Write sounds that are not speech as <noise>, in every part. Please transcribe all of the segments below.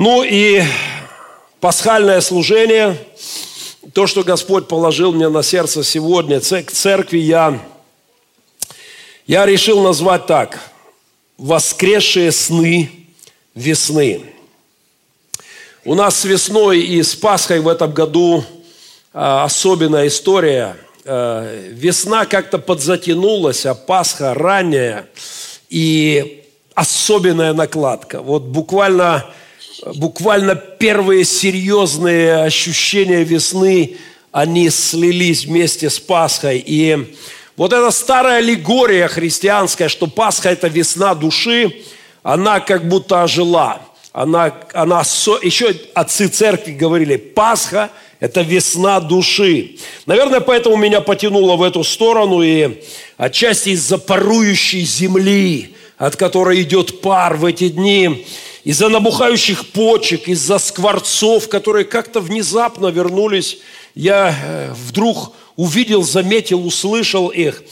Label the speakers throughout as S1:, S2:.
S1: Ну и пасхальное служение, то, что Господь положил мне на сердце сегодня, к церкви я, я решил назвать так. Воскресшие сны весны. У нас с весной и с Пасхой в этом году а, особенная история. А, весна как-то подзатянулась, а Пасха ранняя. И особенная накладка. Вот буквально, буквально первые серьезные ощущения весны, они слились вместе с Пасхой. И вот эта старая аллегория христианская, что Пасха – это весна души, она как будто ожила. Она, она, еще отцы церкви говорили, Пасха – это весна души. Наверное, поэтому меня потянуло в эту сторону, и отчасти из-за парующей земли, от которой идет пар в эти дни, из-за набухающих почек, из-за скворцов, которые как-то внезапно вернулись, я э, вдруг увидел, заметил, услышал их.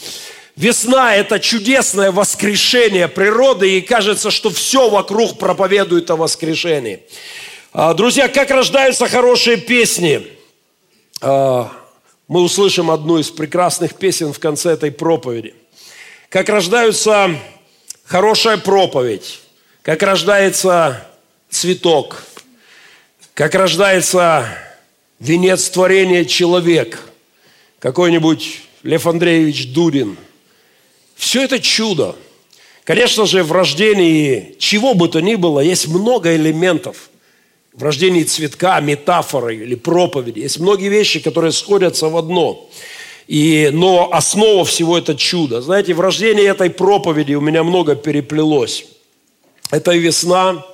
S1: Весна – это чудесное воскрешение природы, и кажется, что все вокруг проповедует о воскрешении. А, друзья, как рождаются хорошие песни? А, мы услышим одну из прекрасных песен в конце этой проповеди. Как рождаются хорошая проповедь, как рождается цветок, как рождается венец творения человек, какой-нибудь Лев Андреевич Дудин. Все это чудо. Конечно же, в рождении чего бы то ни было, есть много элементов. В рождении цветка, метафоры или проповеди. Есть многие вещи, которые сходятся в одно. И, но основа всего это чудо. Знаете, в рождении этой проповеди у меня много переплелось. Это и весна,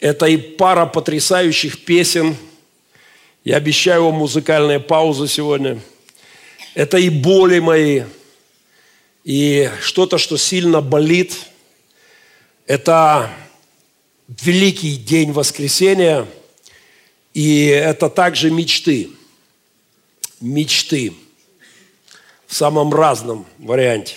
S1: это и пара потрясающих песен. Я обещаю вам музыкальные паузы сегодня. Это и боли мои, и что-то, что сильно болит. Это великий день воскресения, и это также мечты. Мечты в самом разном варианте.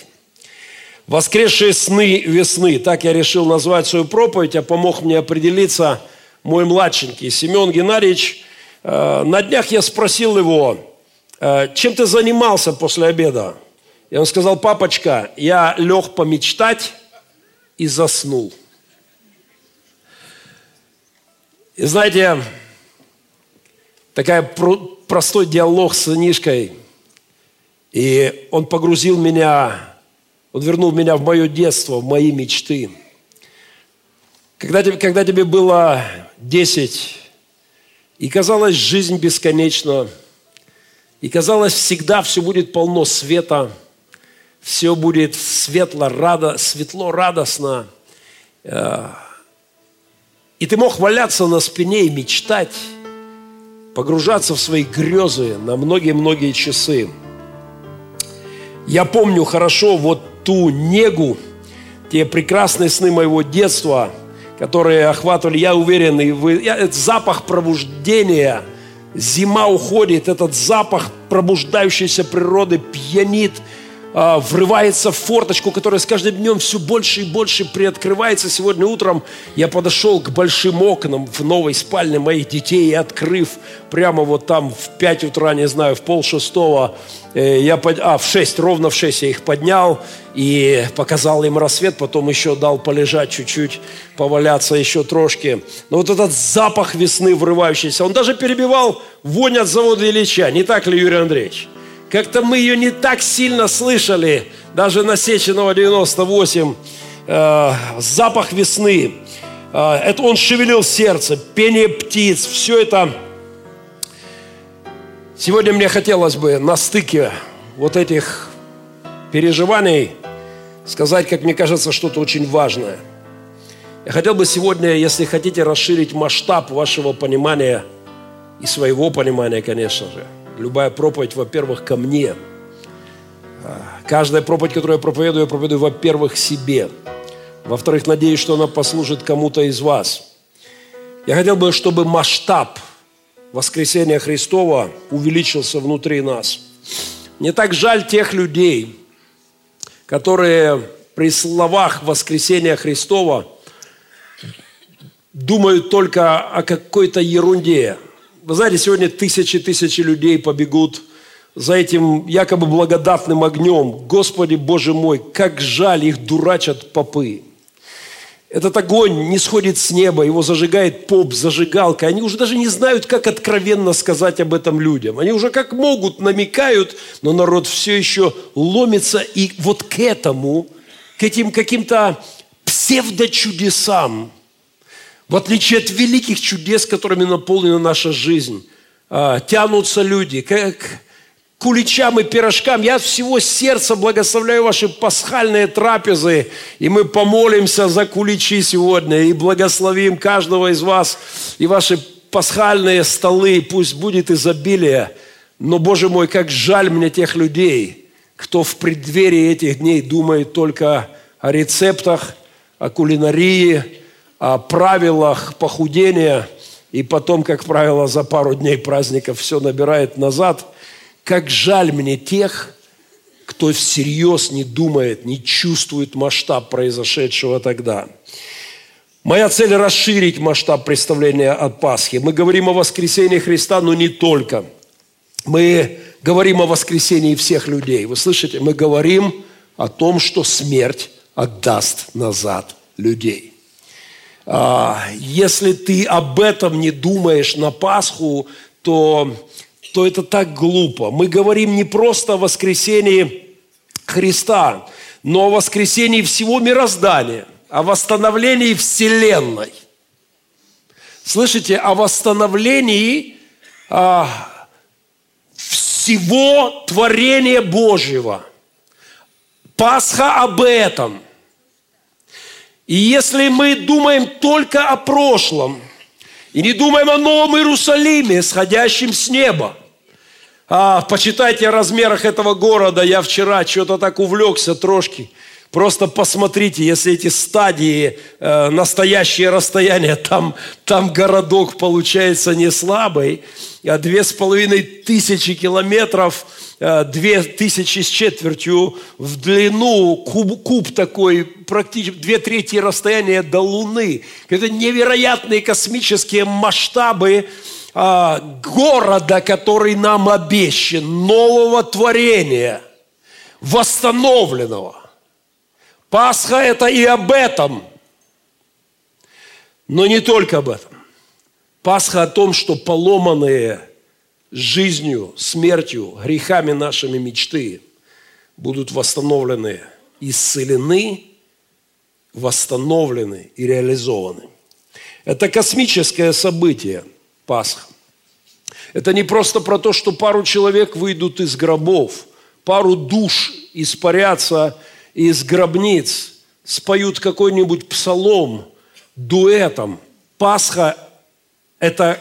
S1: Воскресшие сны весны. Так я решил назвать свою проповедь, а помог мне определиться мой младшенький Семен Геннадьевич. Э, на днях я спросил его, «Э, чем ты занимался после обеда? И он сказал, папочка, я лег помечтать и заснул. И знаете, такая простой диалог с сынишкой – и он погрузил меня, он вернул меня в мое детство, в мои мечты. Когда тебе, когда тебе было 10, и казалось, жизнь бесконечна, и казалось, всегда все будет полно света, все будет светло, радо, светло, радостно. Э, и ты мог валяться на спине и мечтать, погружаться в свои грезы на многие-многие часы – я помню хорошо вот ту негу, те прекрасные сны моего детства, которые охватывали, я уверен, и вы, я, этот запах пробуждения, зима уходит, этот запах пробуждающейся природы пьянит – врывается в форточку, которая с каждым днем все больше и больше приоткрывается. Сегодня утром я подошел к большим окнам в новой спальне моих детей и открыв прямо вот там в 5 утра, не знаю, в пол шестого, э, я под... а, в 6, ровно в 6 я их поднял и показал им рассвет, потом еще дал полежать чуть-чуть, поваляться еще трошки. Но вот этот запах весны врывающийся, он даже перебивал вонь от завода Ильича, не так ли, Юрий Андреевич? Как-то мы ее не так сильно слышали, даже на Сеченова 98, э, запах весны. Э, это он шевелил сердце, пение птиц, все это. Сегодня мне хотелось бы на стыке вот этих переживаний сказать, как мне кажется, что-то очень важное. Я хотел бы сегодня, если хотите, расширить масштаб вашего понимания и своего понимания, конечно же – Любая проповедь, во-первых, ко мне. А, каждая проповедь, которую я проповедую, я проповедую, во-первых, себе. Во-вторых, надеюсь, что она послужит кому-то из вас. Я хотел бы, чтобы масштаб воскресения Христова увеличился внутри нас. Мне так жаль тех людей, которые при словах воскресения Христова думают только о какой-то ерунде. Вы знаете, сегодня тысячи-тысячи людей побегут за этим якобы благодатным огнем. Господи, Боже мой, как жаль, их дурачат попы. Этот огонь не сходит с неба, его зажигает поп, зажигалка. Они уже даже не знают, как откровенно сказать об этом людям. Они уже как могут намекают, но народ все еще ломится. И вот к этому, к этим каким-то псевдочудесам, в отличие от великих чудес, которыми наполнена наша жизнь, а, тянутся люди, как куличам и пирожкам. Я от всего сердца благословляю ваши пасхальные трапезы, и мы помолимся за куличи сегодня, и благословим каждого из вас, и ваши пасхальные столы, пусть будет изобилие. Но, Боже мой, как жаль мне тех людей, кто в преддверии этих дней думает только о рецептах, о кулинарии, о правилах похудения, и потом, как правило, за пару дней праздников все набирает назад. Как жаль мне тех, кто всерьез не думает, не чувствует масштаб произошедшего тогда. Моя цель – расширить масштаб представления от Пасхи. Мы говорим о воскресении Христа, но не только. Мы говорим о воскресении всех людей. Вы слышите? Мы говорим о том, что смерть отдаст назад людей. А, если ты об этом не думаешь на Пасху, то, то это так глупо. Мы говорим не просто о воскресении Христа, но о воскресении всего мироздания, о восстановлении Вселенной. Слышите, о восстановлении а, всего творения Божьего. Пасха об этом – и если мы думаем только о прошлом и не думаем о Новом Иерусалиме, сходящем с неба, а, почитайте о размерах этого города. Я вчера что-то так увлекся трошки. Просто посмотрите, если эти стадии, э, настоящее расстояние, <laughs> там, там городок получается не слабый, а две с половиной тысячи километров, э, две тысячи с четвертью в длину, куб, куб такой, практически две трети расстояния до Луны. Это невероятные космические масштабы э, города, который нам обещан, нового творения, восстановленного. Пасха – это и об этом, но не только об этом. Пасха о том, что поломанные жизнью, смертью, грехами нашими мечты будут восстановлены, исцелены, восстановлены и реализованы. Это космическое событие Пасха. Это не просто про то, что пару человек выйдут из гробов, пару душ испарятся – из гробниц споют какой-нибудь псалом дуэтом. Пасха – это,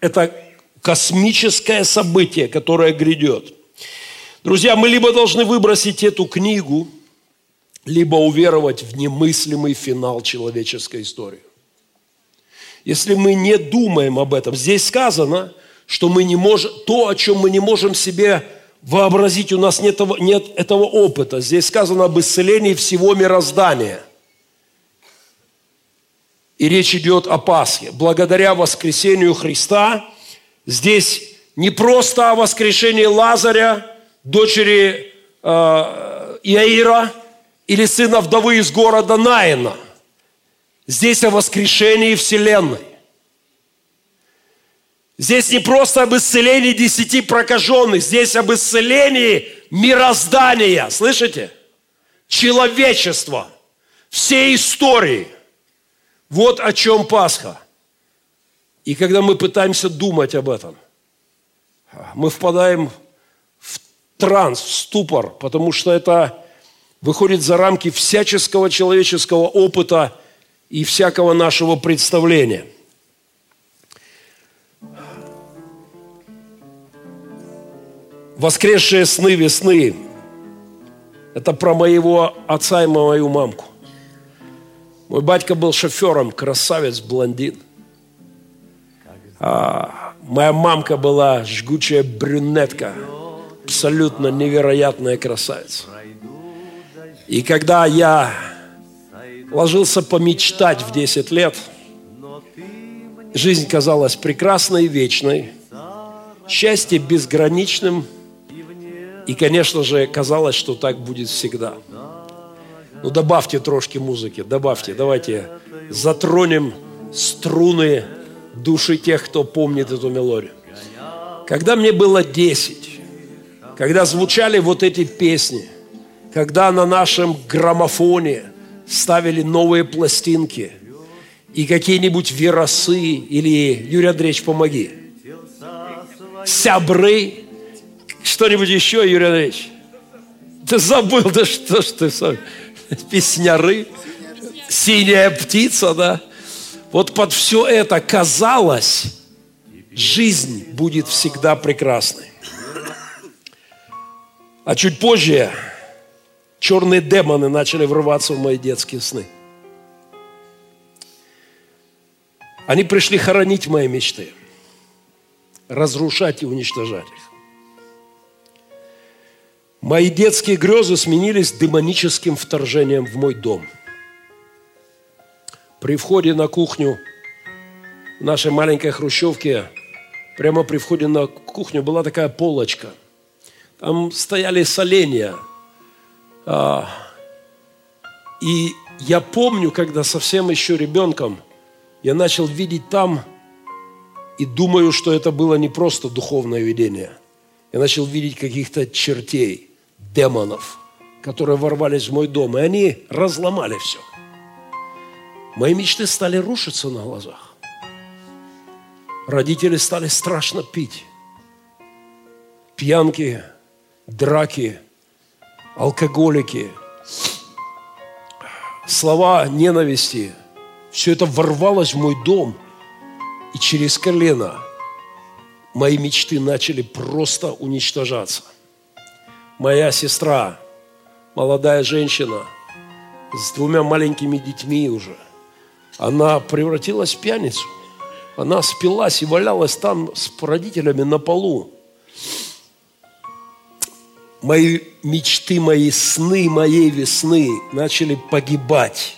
S1: это космическое событие, которое грядет. Друзья, мы либо должны выбросить эту книгу, либо уверовать в немыслимый финал человеческой истории. Если мы не думаем об этом, здесь сказано, что мы не можем, то, о чем мы не можем себе вообразить, у нас нет, нет этого опыта. Здесь сказано об исцелении всего мироздания. И речь идет о Пасхе. Благодаря воскресению Христа здесь не просто о воскрешении Лазаря, дочери э, Иаира или сына вдовы из города Наина. Здесь о воскрешении Вселенной. Здесь не просто об исцелении десяти прокаженных, здесь об исцелении мироздания. Слышите? Человечество. Всей истории. Вот о чем Пасха. И когда мы пытаемся думать об этом, мы впадаем в транс, в ступор, потому что это выходит за рамки всяческого человеческого опыта и всякого нашего представления – воскресшие сны весны – это про моего отца и мою мамку. Мой батька был шофером, красавец, блондин. А моя мамка была жгучая брюнетка, абсолютно невероятная красавица. И когда я ложился помечтать в 10 лет, Жизнь казалась прекрасной вечной, счастье безграничным, и, конечно же, казалось, что так будет всегда. Ну, добавьте трошки музыки, добавьте, давайте затронем струны души тех, кто помнит эту мелодию. Когда мне было 10, когда звучали вот эти песни, когда на нашем граммофоне ставили новые пластинки и какие-нибудь веросы или Юрий Андреевич, помоги. Сябры, что-нибудь еще, Юрий Андреевич? Ты забыл, да что ж ты сам? Песняры, синяя птица, да? Вот под все это казалось, жизнь будет всегда прекрасной. А чуть позже черные демоны начали врываться в мои детские сны. Они пришли хоронить мои мечты, разрушать и уничтожать их. Мои детские грезы сменились демоническим вторжением в мой дом. При входе на кухню в нашей маленькой хрущевке, прямо при входе на кухню была такая полочка. Там стояли соленья. А, и я помню, когда совсем еще ребенком, я начал видеть там и думаю, что это было не просто духовное видение. Я начал видеть каких-то чертей – демонов, которые ворвались в мой дом, и они разломали все. Мои мечты стали рушиться на глазах. Родители стали страшно пить. Пьянки, драки, алкоголики, слова ненависти. Все это ворвалось в мой дом, и через колено мои мечты начали просто уничтожаться моя сестра, молодая женщина с двумя маленькими детьми уже, она превратилась в пьяницу. Она спилась и валялась там с родителями на полу. Мои мечты, мои сны, моей весны начали погибать.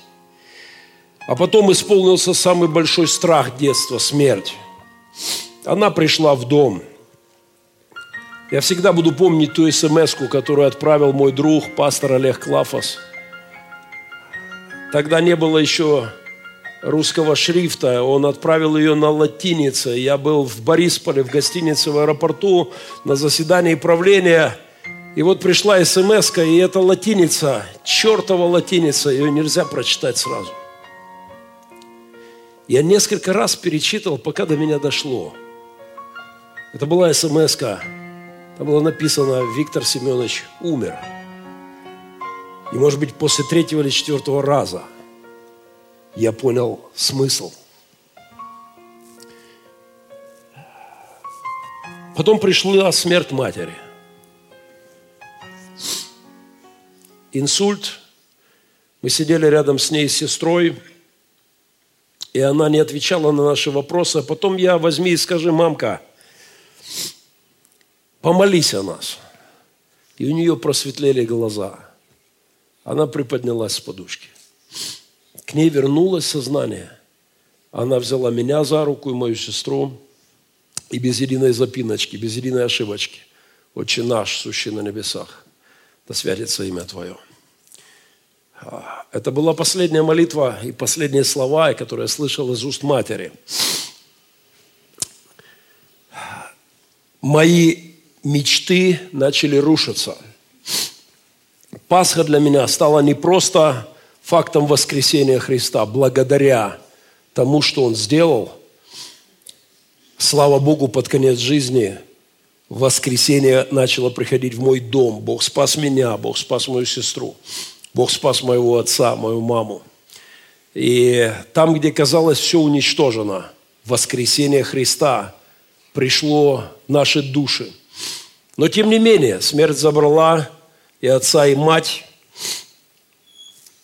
S1: А потом исполнился самый большой страх детства – смерть. Она пришла в дом – я всегда буду помнить ту смс которую отправил мой друг, пастор Олег Клафос. Тогда не было еще русского шрифта, он отправил ее на латинице. Я был в Борисполе, в гостинице в аэропорту, на заседании правления. И вот пришла смс и это латиница, чертова латиница, ее нельзя прочитать сразу. Я несколько раз перечитывал, пока до меня дошло. Это была смс -ка. Там было написано, Виктор Семенович умер. И, может быть, после третьего или четвертого раза я понял смысл. Потом пришла смерть матери. Инсульт. Мы сидели рядом с ней, с сестрой, и она не отвечала на наши вопросы. А потом я возьми и скажи, мамка, помолись о нас. И у нее просветлели глаза. Она приподнялась с подушки. К ней вернулось сознание. Она взяла меня за руку и мою сестру. И без единой запиночки, без единой ошибочки. Отче наш, сущий на небесах, да святится имя Твое. А, это была последняя молитва и последние слова, которые я слышал из уст матери. Мои мечты начали рушиться. Пасха для меня стала не просто фактом воскресения Христа, благодаря тому, что Он сделал. Слава Богу, под конец жизни воскресение начало приходить в мой дом. Бог спас меня, Бог спас мою сестру, Бог спас моего отца, мою маму. И там, где казалось все уничтожено, воскресение Христа пришло наши души – но тем не менее, смерть забрала и отца, и мать,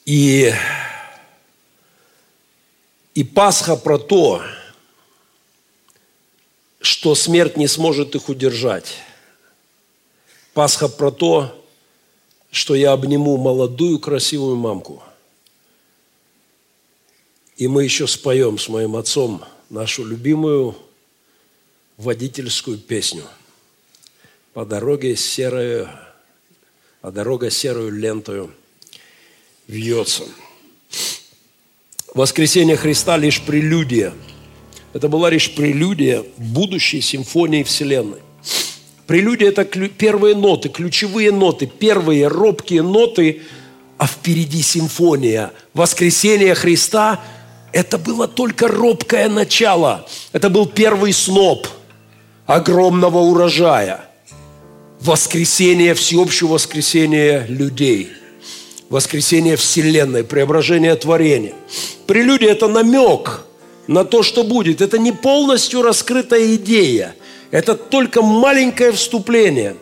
S1: и, и Пасха про то, что смерть не сможет их удержать. Пасха про то, что я обниму молодую красивую мамку. И мы еще споем с моим отцом нашу любимую водительскую песню. По дороге серую, а дорога серую лентою вьется. Воскресение Христа лишь прелюдия. Это была лишь прелюдия будущей симфонии Вселенной. Прелюдия – это первые ноты, ключевые ноты, первые робкие ноты, а впереди симфония. Воскресение Христа – это было только робкое начало. Это был первый сноп огромного урожая. Воскресение, всеобщее воскресение людей. Воскресение Вселенной, преображение творения. Прелюдия – это намек на то, что будет. Это не полностью раскрытая идея – это только маленькое вступление.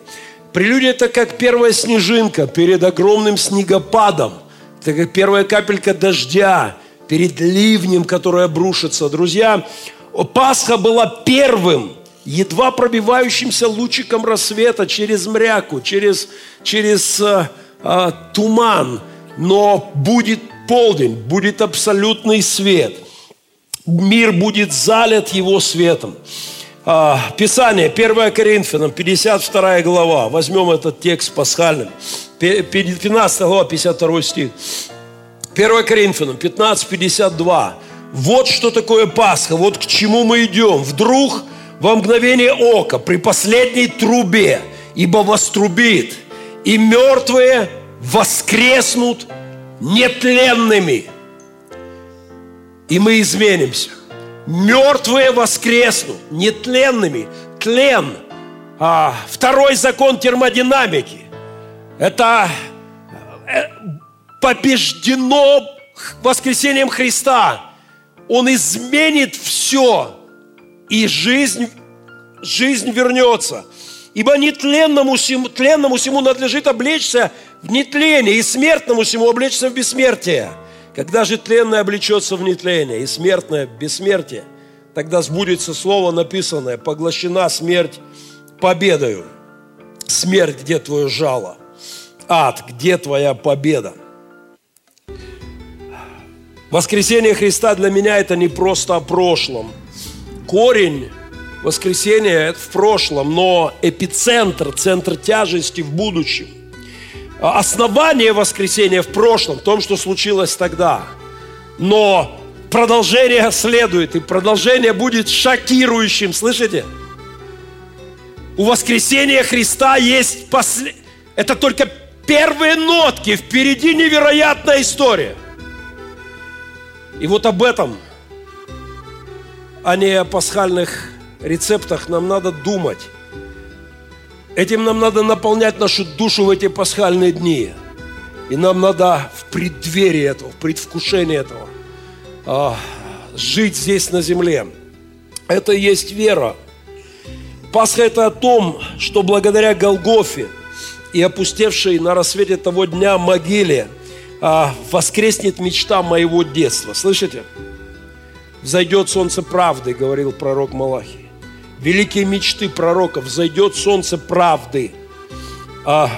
S1: Прелюдия – это как первая снежинка перед огромным снегопадом. Это как первая капелька дождя перед ливнем, который обрушится. Друзья, Пасха была первым, едва пробивающимся лучиком рассвета через мряку, через, через э, э, туман. Но будет полдень, будет абсолютный свет. Мир будет залит его светом. А, Писание, 1 Коринфянам, 52 глава. Возьмем этот текст пасхальным. 15 глава, 52 стих. 1 Коринфянам, 15, 52. Вот что такое Пасха, вот к чему мы идем. Вдруг во мгновение ока, при последней трубе, ибо вострубит, и мертвые воскреснут нетленными. И мы изменимся. Мертвые воскреснут, нетленными. Тлен. А, второй закон термодинамики. Это э, побеждено воскресением Христа. Он изменит все, и жизнь, жизнь вернется. Ибо нетленному всему, тленному всему надлежит облечься в нетление, и смертному всему облечься в бессмертие. Когда же тленное облечется в нетление и смертное в бессмертие, тогда сбудется слово написанное, поглощена смерть победою. Смерть, где твое жало? Ад, где твоя победа? Воскресение Христа для меня это не просто о прошлом. Корень воскресения это в прошлом, но эпицентр, центр тяжести в будущем – а, основание воскресения в прошлом, в том, что случилось тогда. Но продолжение следует, и продолжение будет шокирующим, слышите? У воскресения Христа есть после... Это только первые нотки, впереди невероятная история. И вот об этом, а не о пасхальных рецептах, нам надо думать. Этим нам надо наполнять нашу душу в эти пасхальные дни. И нам надо в преддверии этого, в предвкушении этого а, жить здесь на земле. Это и есть вера. Пасха – это о том, что благодаря Голгофе и опустевшей на рассвете того дня могиле а, воскреснет мечта моего детства. Слышите? «Взойдет солнце правды», – говорил пророк Малахий великие мечты пророков, зайдет солнце правды. А,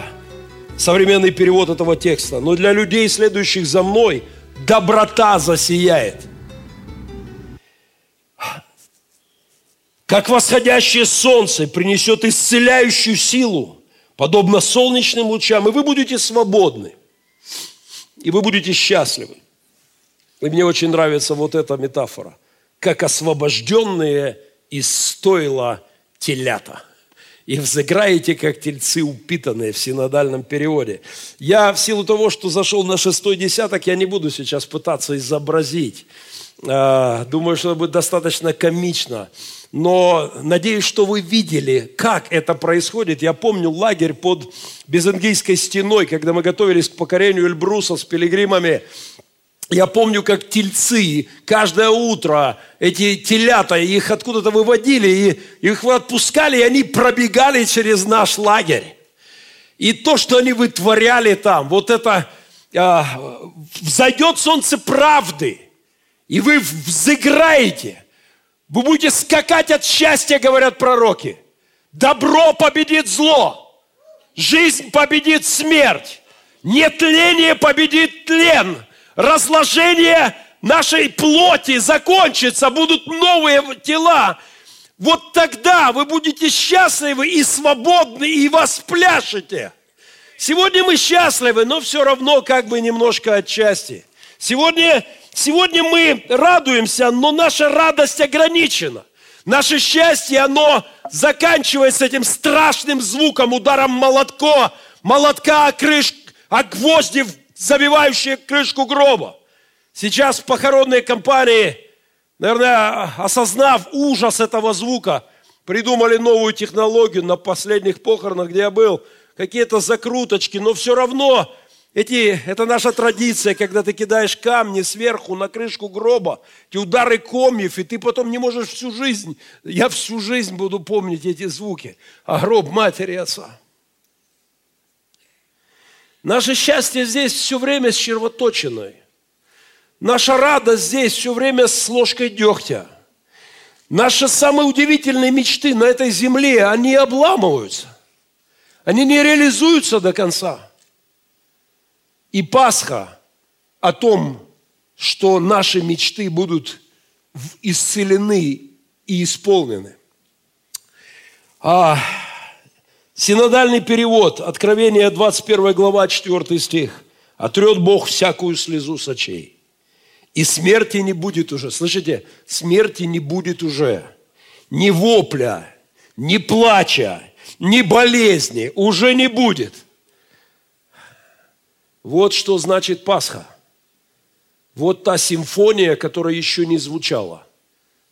S1: современный перевод этого текста. Но для людей, следующих за мной, доброта засияет. Как восходящее солнце принесет исцеляющую силу, подобно солнечным лучам, и вы будете свободны, и вы будете счастливы. И мне очень нравится вот эта метафора. Как освобожденные из стойла телята. И взыграете, как тельцы упитанные в синодальном переводе. Я в силу того, что зашел на шестой десяток, я не буду сейчас пытаться изобразить. А, думаю, что это будет достаточно комично. Но надеюсь, что вы видели, как это происходит. Я помню лагерь под Безангийской стеной, когда мы готовились к покорению Эльбруса с пилигримами. Я помню, как тельцы каждое утро, эти телята, их откуда-то выводили, и их отпускали, и они пробегали через наш лагерь. И то, что они вытворяли там, вот это, а, взойдет солнце правды, и вы взыграете, вы будете скакать от счастья, говорят пророки. Добро победит зло, жизнь победит смерть, нетление победит тлен – разложение нашей плоти закончится, будут новые тела, вот тогда вы будете счастливы и свободны, и воспляшете. Сегодня мы счастливы, но все равно как бы немножко отчасти. Сегодня, сегодня мы радуемся, но наша радость ограничена. Наше счастье, оно заканчивается этим страшным звуком, ударом молотка, молотка о, крыш, о гвозди, забивающие крышку гроба. Сейчас похоронные компании, наверное, осознав ужас этого звука, придумали новую технологию на последних похоронах, где я был, какие-то закруточки, но все равно эти, это наша традиция, когда ты кидаешь камни сверху на крышку гроба, эти удары комьев, и ты потом не можешь всю жизнь, я всю жизнь буду помнить эти звуки, а гроб матери отца. Наше счастье здесь все время с червоточиной. Наша радость здесь все время с ложкой дегтя. Наши самые удивительные мечты на этой земле, они обламываются. Они не реализуются до конца. И Пасха о том, что наши мечты будут исцелены и исполнены. А, синодальный перевод, Откровение 21 глава, 4 стих. «Отрет Бог всякую слезу с очей, и смерти не будет уже. Слышите, смерти не будет уже. Ни вопля, ни плача, ни болезни уже не будет. Вот что значит Пасха. Вот та симфония, которая еще не звучала.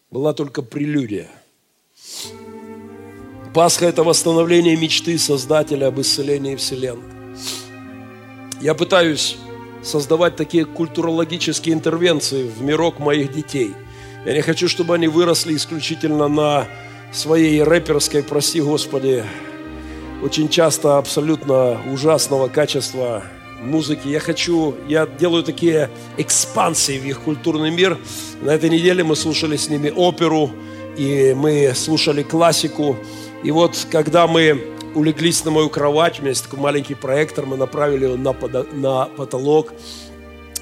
S1: Была только прелюдия. Пасха – это восстановление мечты Создателя об исцелении Вселенной. Я пытаюсь создавать такие культурологические интервенции в мирок моих детей. Я не хочу, чтобы они выросли исключительно на своей рэперской, прости Господи, очень часто абсолютно ужасного качества музыки. Я хочу, я делаю такие экспансии в их культурный мир. На этой неделе мы слушали с ними оперу, и мы слушали классику. И вот когда мы улеглись на мою кровать, у меня есть такой маленький проектор, мы направили его на, на потолок,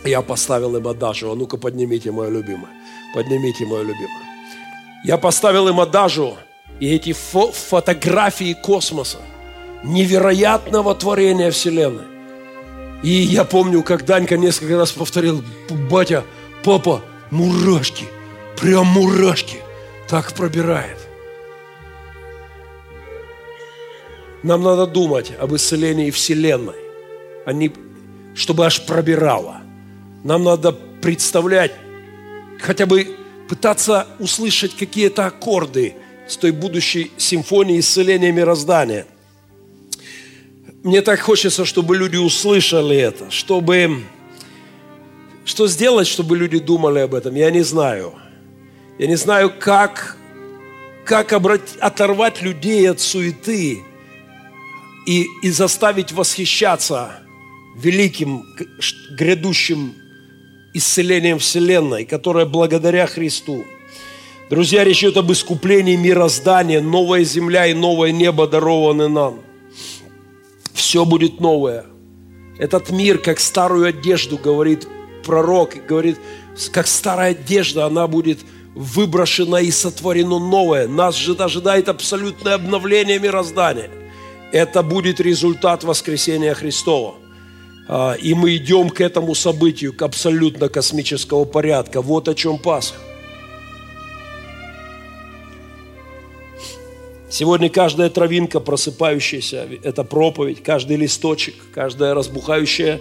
S1: я поставил им адажу. А ну-ка поднимите, мое любимое. Поднимите, мое любимое. Я поставил им адажу, и эти фо фотографии космоса, невероятного творения Вселенной. И я помню, как Данька несколько раз повторил, батя, папа, мурашки, прям мурашки, так пробирает. Нам надо думать об исцелении Вселенной, а не чтобы аж пробирало. Нам надо представлять, хотя бы пытаться услышать какие-то аккорды с той будущей симфонии исцеления мироздания. Мне так хочется, чтобы люди услышали это, чтобы... Что сделать, чтобы люди думали об этом, я не знаю. Я не знаю, как, как обрать, оторвать людей от суеты, и, и заставить восхищаться великим грядущим исцелением Вселенной, которое благодаря Христу. Друзья, речь идет об искуплении мироздания, новая земля и новое небо дарованы нам. Все будет новое. Этот мир, как старую одежду, говорит пророк, говорит, как старая одежда, она будет выброшена и сотворено новое. Нас же ожидает абсолютное обновление мироздания – это будет результат воскресения Христова. А, и мы идем к этому событию, к абсолютно космического порядка. Вот о чем Пасха. Сегодня каждая травинка, просыпающаяся, это проповедь, каждый листочек, каждая разбухающая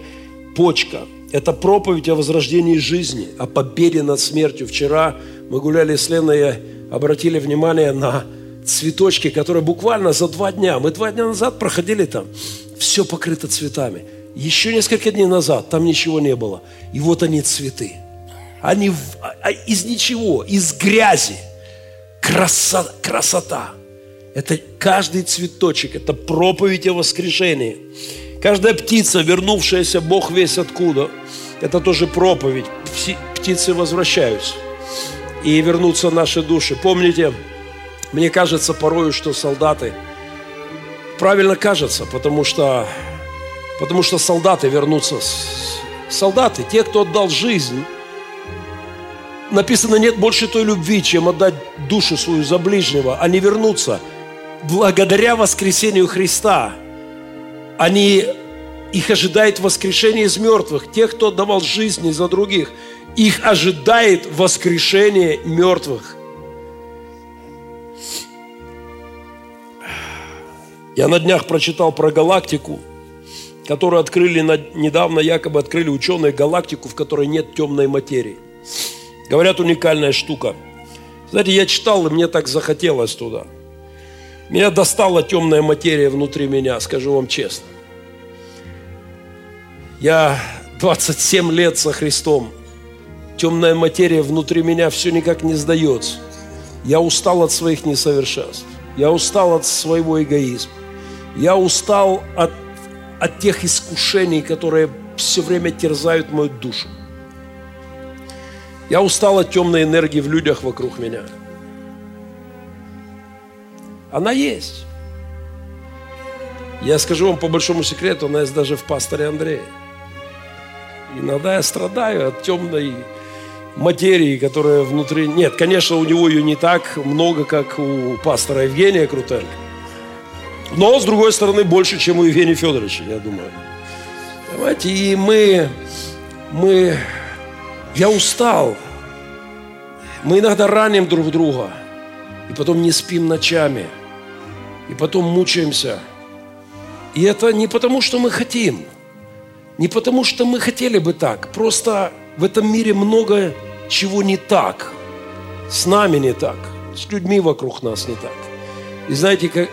S1: почка. Это проповедь о возрождении жизни, о победе над смертью. Вчера мы гуляли с Леной и обратили внимание на цветочки, которые буквально за два дня, мы два дня назад проходили там, все покрыто цветами. Еще несколько дней назад там ничего не было. И вот они цветы. Они а, а, из ничего, из грязи. Красо, красота. Это каждый цветочек, это проповедь о воскрешении. Каждая птица, вернувшаяся Бог весь откуда, это тоже проповедь. Птицы возвращаются. И вернутся наши души. Помните, мне кажется порою, что солдаты, правильно кажется, потому что, потому что солдаты вернутся, солдаты, те, кто отдал жизнь, написано, нет больше той любви, чем отдать душу свою за ближнего, не вернуться. Благодаря воскресению Христа они, их ожидает воскрешение из мертвых. Тех, кто отдавал жизни за других, их ожидает воскрешение мертвых. Я на днях прочитал про галактику, которую открыли недавно, якобы открыли ученые галактику, в которой нет темной материи. Говорят, уникальная штука. Знаете, я читал, и мне так захотелось туда. Меня достала темная материя внутри меня, скажу вам честно. Я 27 лет со Христом. Темная материя внутри меня все никак не сдается. Я устал от своих несовершенств. Я устал от своего эгоизма. Я устал от, от тех искушений, которые все время терзают мою душу. Я устал от темной энергии в людях вокруг меня. Она есть. Я скажу вам по большому секрету, она есть даже в пасторе Андрея. Иногда я страдаю от темной материи, которая внутри... Нет, конечно, у него ее не так много, как у пастора Евгения Крутеля. Но, с другой стороны, больше, чем у Евгения Федоровича, я думаю. Понимаете, и мы, мы, я устал. Мы иногда раним друг друга, и потом не спим ночами, и потом мучаемся. И это не потому, что мы хотим, не потому, что мы хотели бы так. Просто в этом мире много чего не так. С нами не так, с людьми вокруг нас не так. И знаете, как,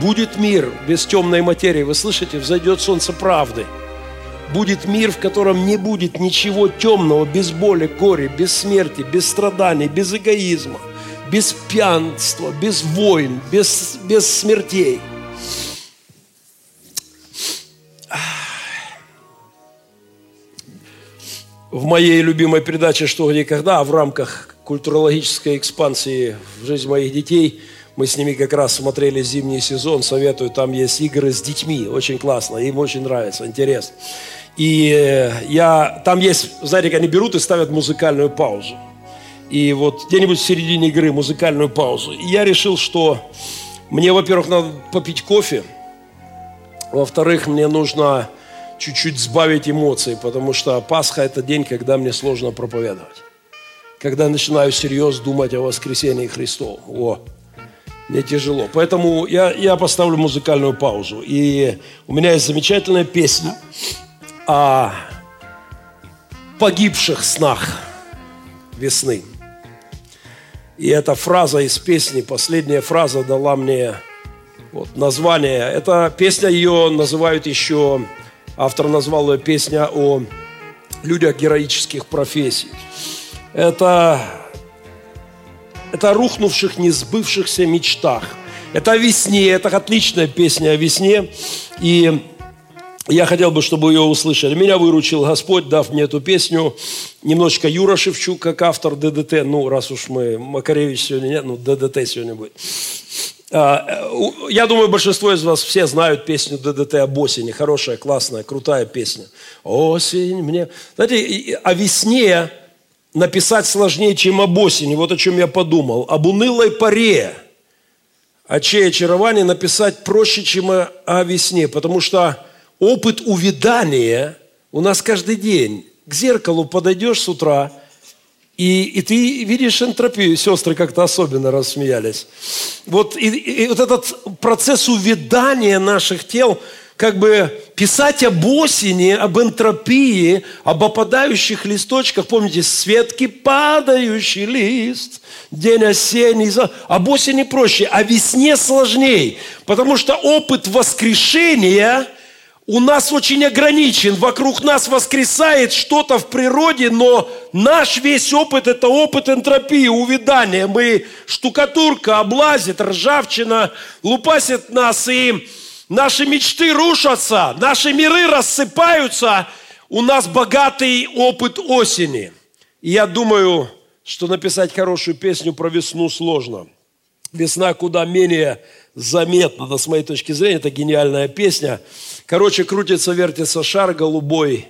S1: Будет мир без темной материи. Вы слышите, взойдет солнце правды. Будет мир, в котором не будет ничего темного, без боли, горя, без смерти, без страданий, без эгоизма, без пьянства, без войн, без, без смертей. В моей любимой передаче «Что, где, когда» в рамках культурологической экспансии в жизнь моих детей – мы с ними как раз смотрели зимний сезон, советую, там есть игры с детьми, очень классно, им очень нравится, интересно. И э, я, там есть, знаете, они берут и ставят музыкальную паузу. И вот где-нибудь в середине игры музыкальную паузу. И я решил, что мне, во-первых, надо попить кофе, во-вторых, мне нужно чуть-чуть сбавить эмоции, потому что Пасха – это день, когда мне сложно проповедовать. Когда начинаю серьезно думать о воскресении Христова. О, мне тяжело. Поэтому я, я поставлю музыкальную паузу. И у меня есть замечательная песня о погибших снах весны. И эта фраза из песни, последняя фраза дала мне вот, название. Эта песня, ее называют еще, автор назвал ее песня о людях героических профессий. Это это о рухнувших, не сбывшихся мечтах. Это о весне, это отличная песня о весне. И я хотел бы, чтобы ее услышали. Меня выручил Господь, дав мне эту песню. Немножечко Юра Шевчук, как автор ДДТ. Ну, раз уж мы, Макаревич сегодня нет, ну, ДДТ сегодня будет. А, я думаю, большинство из вас все знают песню ДДТ об осени. Хорошая, классная, крутая песня. Осень мне... Знаете, о весне написать сложнее, чем об осени. Вот о чем я подумал. Об унылой паре. О чьей очаровании написать проще, чем о, весне. Потому что опыт увядания у нас каждый день. К зеркалу подойдешь с утра, и, и ты видишь энтропию. Сестры как-то особенно рассмеялись. Вот, и, и вот этот процесс увядания наших тел – как бы писать об осени, об энтропии, об опадающих листочках. Помните, светки падающий лист, день осенний. Об осени проще, о весне сложнее. Потому что опыт воскрешения у нас очень ограничен. Вокруг нас воскресает что-то в природе, но наш весь опыт – это опыт энтропии, увядания. Мы штукатурка облазит, ржавчина лупасит нас, и Наши мечты рушатся, наши миры рассыпаются. У нас богатый опыт осени. И я думаю, что написать хорошую песню про весну сложно. Весна куда менее заметна, да, с моей точки зрения, это гениальная песня. Короче, крутится, вертится шар голубой,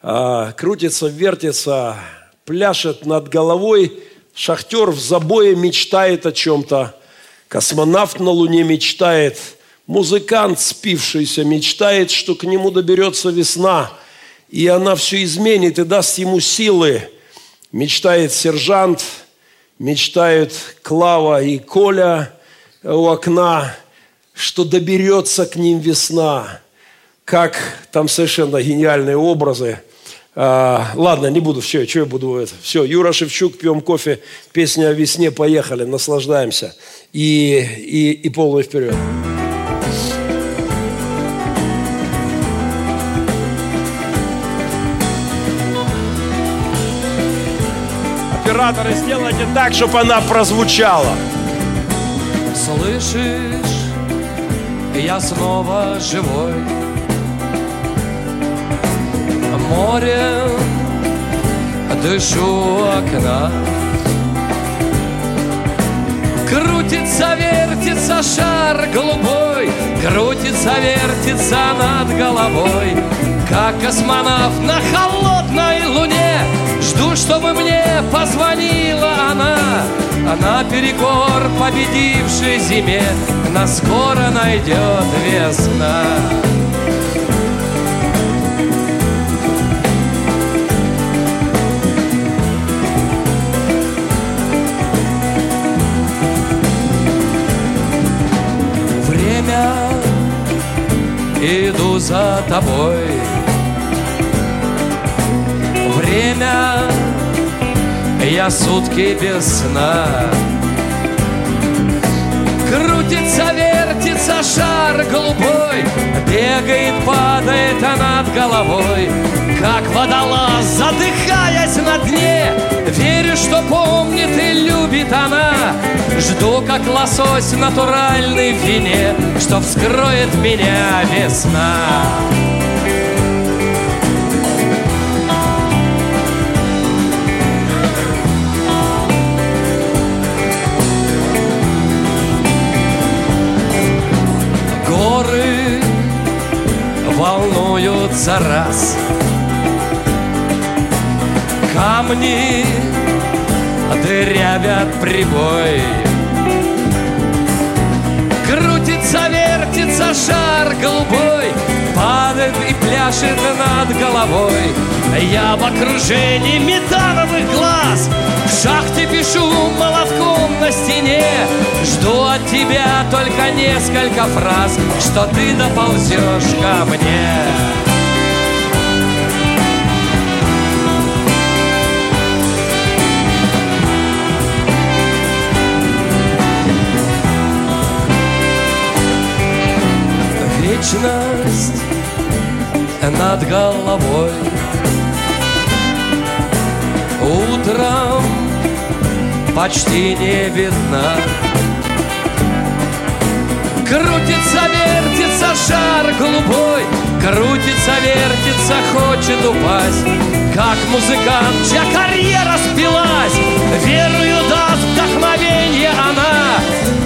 S1: а, крутится, вертится пляшет над головой, шахтер в забое мечтает о чем-то, космонавт на Луне мечтает, музыкант, спившийся, мечтает, что к нему доберется весна, и она все изменит и даст ему силы. Мечтает сержант, мечтают Клава и Коля у окна, что доберется к ним весна. Как там совершенно гениальные образы – а, ладно, не буду, все, что я буду это. Все, Юра Шевчук, пьем кофе, песня о весне, поехали, наслаждаемся. И, и, и полный вперед. Операторы, сделайте так, чтобы она прозвучала.
S2: Слышишь, я снова живой. Море Дышу окна. Крутится, вертится шар голубой Крутится, вертится над головой. Как космонавт на холодной луне Чтобы мне позвонила она Она перекор победившей зиме Нас скоро найдет весна иду за тобой. Время, я сутки без сна. Крутится, вертится шар голубой, Бегает, падает а над головой, Как водолаз, задыхаясь на дне, Верю, что помнит и любит она. Жду, как лосось натуральный в вине, Что вскроет меня весна. Волнуются раз. Камни дырявят прибой. Крутится, вертится шар голубой Падает и пляшет над головой. Я в окружении метановых глаз В шахте пишу молотком на стене. Жду от тебя только несколько фраз Что ты доползешь ко мне вечность над головой. Утром почти не видна. Крутится, вертится шар голубой, Крутится, вертится, хочет упасть. Как музыкант, чья карьера спилась, Верую даст вдохновение она,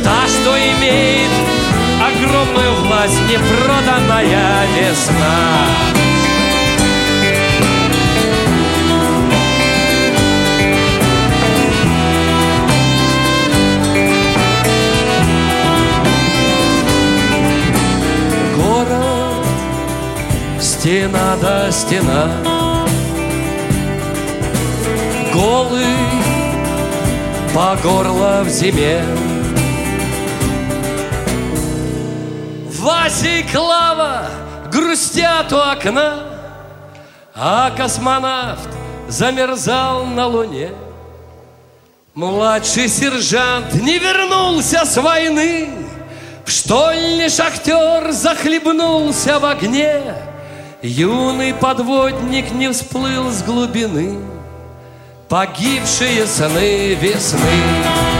S2: Та, что имеет огромную власть непроданная весна. Стена до стена, голый по горло в зиме. Вася и Клава грустят у окна, А космонавт замерзал на луне. Младший сержант не вернулся с войны, В штольне шахтер захлебнулся в огне, Юный подводник не всплыл с глубины, Погибшие сны весны.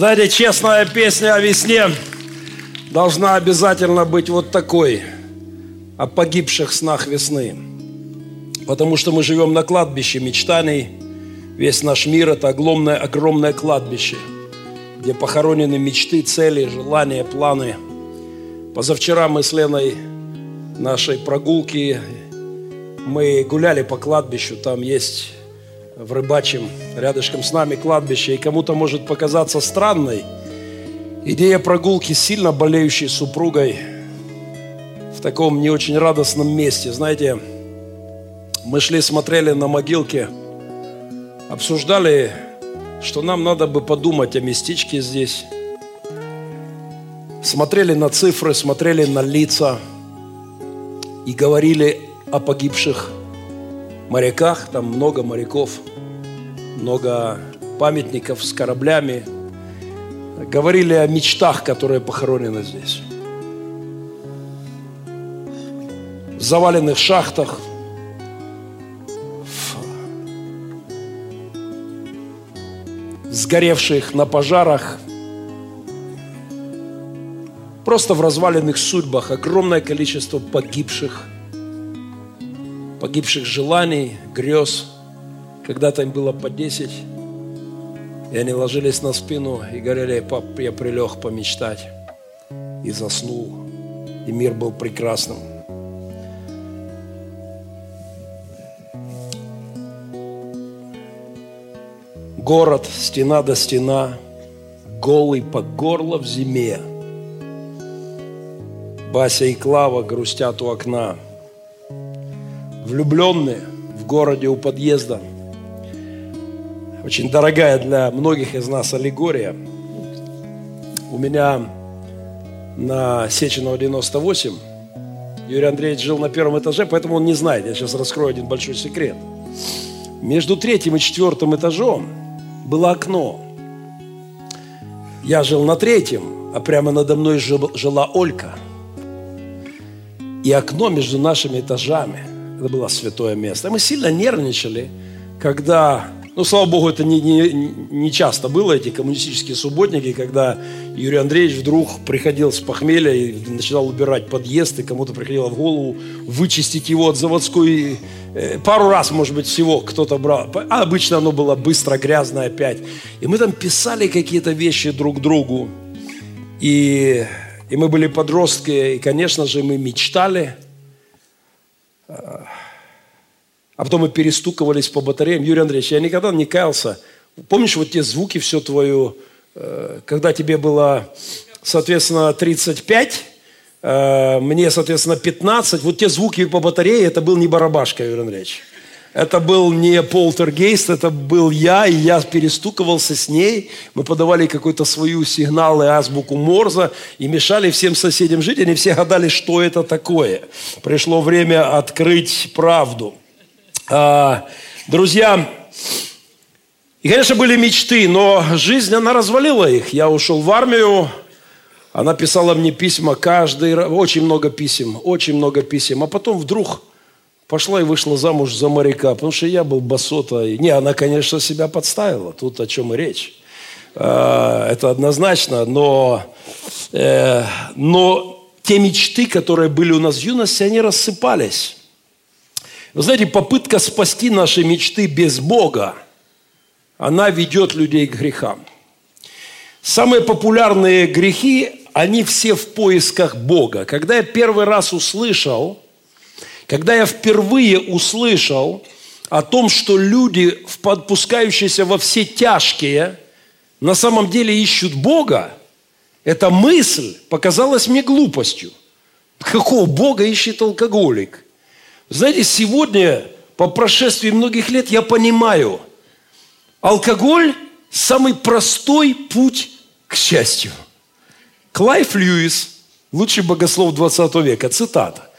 S1: Знаете, честная песня о весне должна обязательно быть вот такой, о погибших снах весны. Потому что мы живем на кладбище мечтаний. Весь наш мир – это огромное, огромное кладбище, где похоронены мечты, цели, желания, планы. Позавчера мы с Леной нашей прогулки, мы гуляли по кладбищу, там есть в Рыбачьем, рядышком с нами кладбище, и кому-то может показаться странной идея прогулки с сильно болеющей супругой в таком не очень радостном месте. Знаете, мы шли, смотрели на могилки, обсуждали, что нам надо бы подумать о местечке здесь. Смотрели на цифры, смотрели на лица и говорили о погибших моряках. Там много моряков, много памятников с кораблями. Говорили о мечтах, которые похоронены здесь. В заваленных шахтах, сгоревших на пожарах, просто в разваленных судьбах огромное количество погибших, погибших желаний, грез. Когда-то им было по 10, и они ложились на спину и говорили, пап, я прилег помечтать. И заснул. И мир был прекрасным. Город, стена до стена, голый по горло в зиме. Бася и Клава грустят у окна. Влюбленные в городе у подъезда. Очень дорогая для многих из нас аллегория. У меня на Сеченова 98 Юрий Андреевич жил на первом этаже, поэтому он не знает. Я сейчас раскрою один большой секрет. Между третьим и четвертым этажом было окно. Я жил на третьем, а прямо надо мной жила Олька. И окно между нашими этажами, это было святое место. Мы сильно нервничали, когда ну, слава богу, это не, не, не часто было, эти коммунистические субботники, когда Юрий Андреевич вдруг приходил с похмелья и начинал убирать подъезд, и кому-то приходило в голову вычистить его от заводской... Э, пару раз, может быть, всего кто-то брал. А обычно оно было быстро, грязное опять. И мы там писали какие-то вещи друг другу. И, и мы были подростки, и, конечно же, мы мечтали а потом мы перестуковались по батареям. Юрий Андреевич, я никогда не каялся. Помнишь вот те звуки, все твое, э, когда тебе было, соответственно, 35, э, мне, соответственно, 15, вот те звуки по батарее, это был не барабашка, Юрий Андреевич. Это был не полтергейст, это был я, и я перестуковался с ней. Мы подавали какой-то свою сигнал и азбуку Морза и мешали всем соседям жить. Они все гадали, что это такое. Пришло время открыть правду. А, друзья, и, конечно, были мечты, но жизнь, она развалила их. Я ушел в армию, она писала мне письма каждый раз, очень много писем, очень много писем. А потом вдруг пошла и вышла замуж за моряка, потому что я был басота. Не, она, конечно, себя подставила, тут о чем и речь. А, это однозначно, но, э, но те мечты, которые были у нас в юности, они рассыпались. Вы знаете, попытка спасти наши мечты без Бога, она ведет людей к грехам. Самые популярные грехи, они все в поисках Бога. Когда я первый раз услышал, когда я впервые услышал о том, что люди, подпускающиеся во все тяжкие, на самом деле ищут Бога, эта мысль показалась мне глупостью. Какого Бога ищет алкоголик? Знаете, сегодня, по прошествии многих лет, я понимаю, алкоголь – самый простой путь к счастью. Клайв Льюис, лучший богослов 20 века, цитата.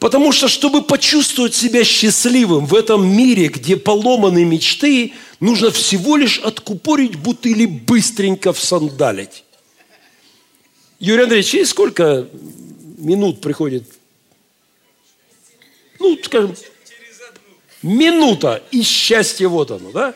S1: Потому что, чтобы почувствовать себя счастливым в этом мире, где поломаны мечты, нужно всего лишь откупорить бутыли быстренько всандалить. Юрий Андреевич, через сколько минут приходит ну, скажем, минута, и счастье вот оно, да?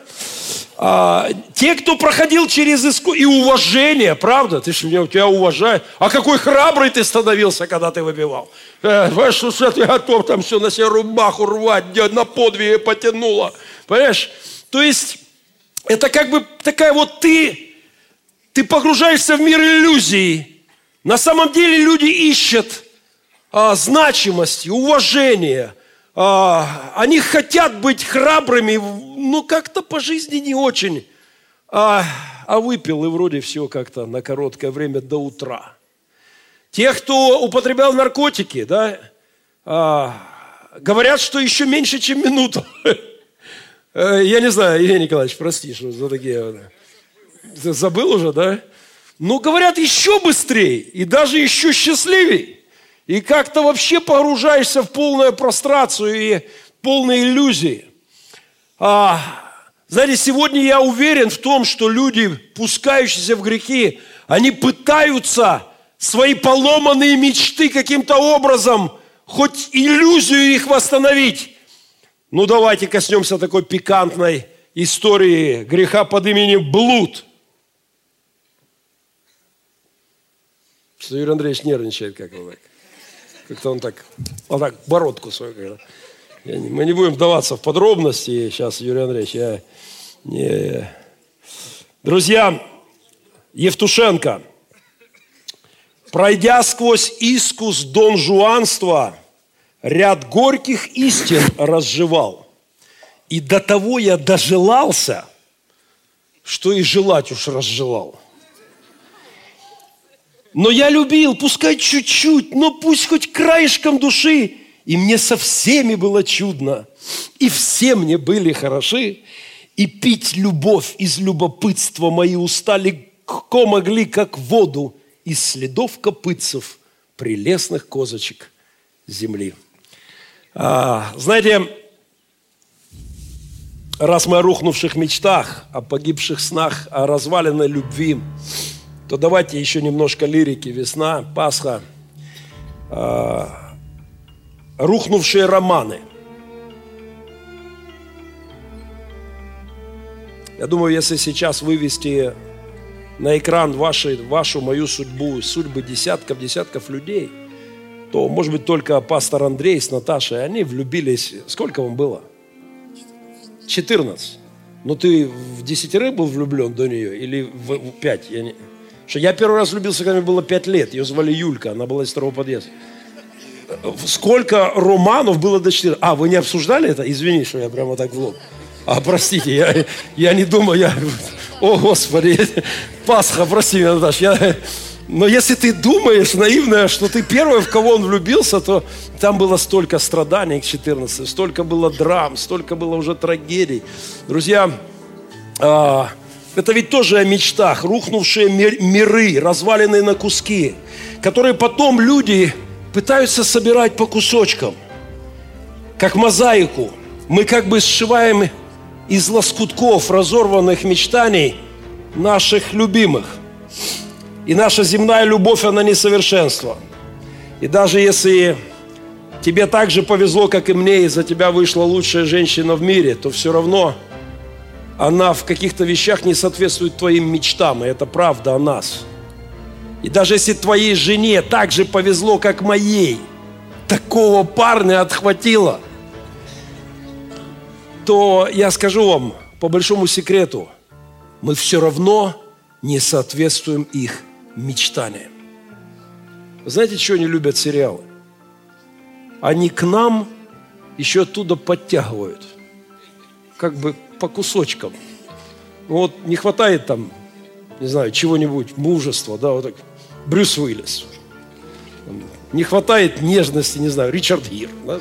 S1: А, те, кто проходил через иску... И уважение, правда? Ты же меня, тебя уважаю. А какой храбрый ты становился, когда ты выпивал. Э, понимаешь, что ты готов там все на себе рубаху рвать, на подвиге потянуло. Понимаешь? То есть, это как бы такая вот ты, ты погружаешься в мир иллюзий. На самом деле люди ищут а, значимости, уважения, а, они хотят быть храбрыми, но как-то по жизни не очень. А, а выпил и вроде все как-то на короткое время до утра. Те, кто употреблял наркотики, да, говорят, что еще меньше, чем минуту. <laughs> Э, я не знаю, Евгений Николаевич, прости, что за такие... Забыл уже, да? Но говорят еще быстрее и даже еще счастливее. И как-то вообще погружаешься в полную прострацию и полные иллюзии. А, знаете, сегодня я уверен в том, что люди, пускающиеся в грехи, они пытаются свои поломанные мечты каким-то образом, хоть иллюзию их восстановить. Ну, давайте коснемся такой пикантной истории греха под именем блуд. Юрий Андреевич нервничает, как вы как-то он так, он так бородку свою. Когда. Не, мы не будем вдаваться в подробности сейчас, Юрий Андреевич. Я не... Друзья, Евтушенко, пройдя сквозь искус донжуанства, ряд горьких истин разжевал. И до того я дожелался, что и желать уж разжелал. Но я любил, пускай чуть-чуть, но пусть хоть краешком души. И мне со всеми было чудно. И все мне были хороши. И пить любовь из любопытства мои уста легко могли, как воду, из следов копытцев прелестных козочек земли. А, знаете, раз мы о рухнувших мечтах, о погибших снах, о разваленной любви, то давайте еще немножко лирики. Весна, Пасха, э, рухнувшие романы. Я думаю, если сейчас вывести на экран ваши, вашу, мою судьбу, судьбы десятков, десятков людей, то, может быть, только пастор Андрей с Наташей, они влюбились. Сколько вам было? 14. Ну, ты в десятерых был влюблен до нее или в пять? Я не... Что я первый раз влюбился, когда мне было пять лет. Ее звали Юлька, она была из второго подъезда. Сколько романов было до 4? А, вы не обсуждали это? Извини, что я прямо так в лоб. А, простите, я, я не думаю, я... О, Господи, Пасха, прости меня, Наташа. Я... Но если ты думаешь, наивная, что ты первый, в кого он влюбился, то там было столько страданий к 14, столько было драм, столько было уже трагедий. Друзья, а, это ведь тоже о мечтах, рухнувшие миры, разваленные на куски, которые потом люди пытаются собирать по кусочкам, как мозаику. Мы как бы сшиваем из лоскутков разорванных мечтаний наших любимых. И наша земная любовь, она несовершенство. И даже если тебе так же повезло, как и мне, и за тебя вышла лучшая женщина в мире, то все равно – она в каких-то вещах не соответствует твоим мечтам, и это правда о нас. И даже если твоей жене так же повезло, как моей, такого парня отхватило, то я скажу вам по большому секрету, мы все равно не соответствуем их мечтаниям. Знаете, что они любят сериалы? Они к нам еще оттуда подтягивают. Как бы по кусочкам. Вот не хватает там, не знаю, чего-нибудь, мужества, да, вот так. Брюс Уиллис. Не хватает нежности, не знаю, Ричард Гир. Да?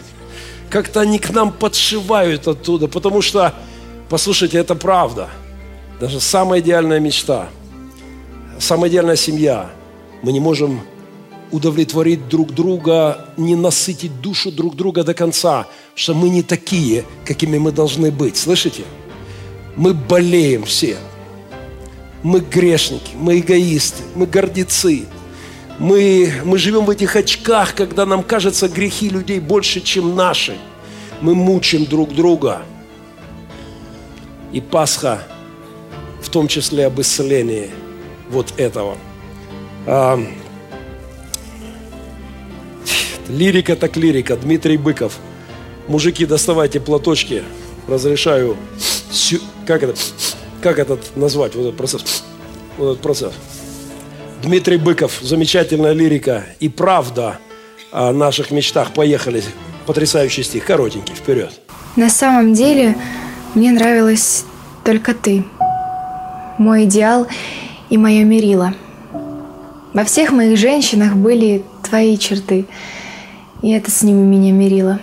S1: Как-то они к нам подшивают оттуда, потому что, послушайте, это правда. Даже самая идеальная мечта, самая идеальная семья, мы не можем удовлетворить друг друга, не насытить душу друг друга до конца, что мы не такие, какими мы должны быть. Слышите? Мы болеем все. Мы грешники, мы эгоисты, мы гордецы. Мы, мы живем в этих очках, когда нам кажется грехи людей больше, чем наши. Мы мучим друг друга. И Пасха в том числе об исцелении вот этого. А, лирика так лирика. Дмитрий Быков. Мужики, доставайте платочки. Разрешаю. Как это? Как этот назвать? Вот этот процесс. Вот этот процесс. Дмитрий Быков. Замечательная лирика и правда о наших мечтах. Поехали. Потрясающий стих. Коротенький. Вперед.
S3: На самом деле, мне нравилась только ты. Мой идеал и мое мерило. Во всех моих женщинах были твои черты, и это с ними меня мерило.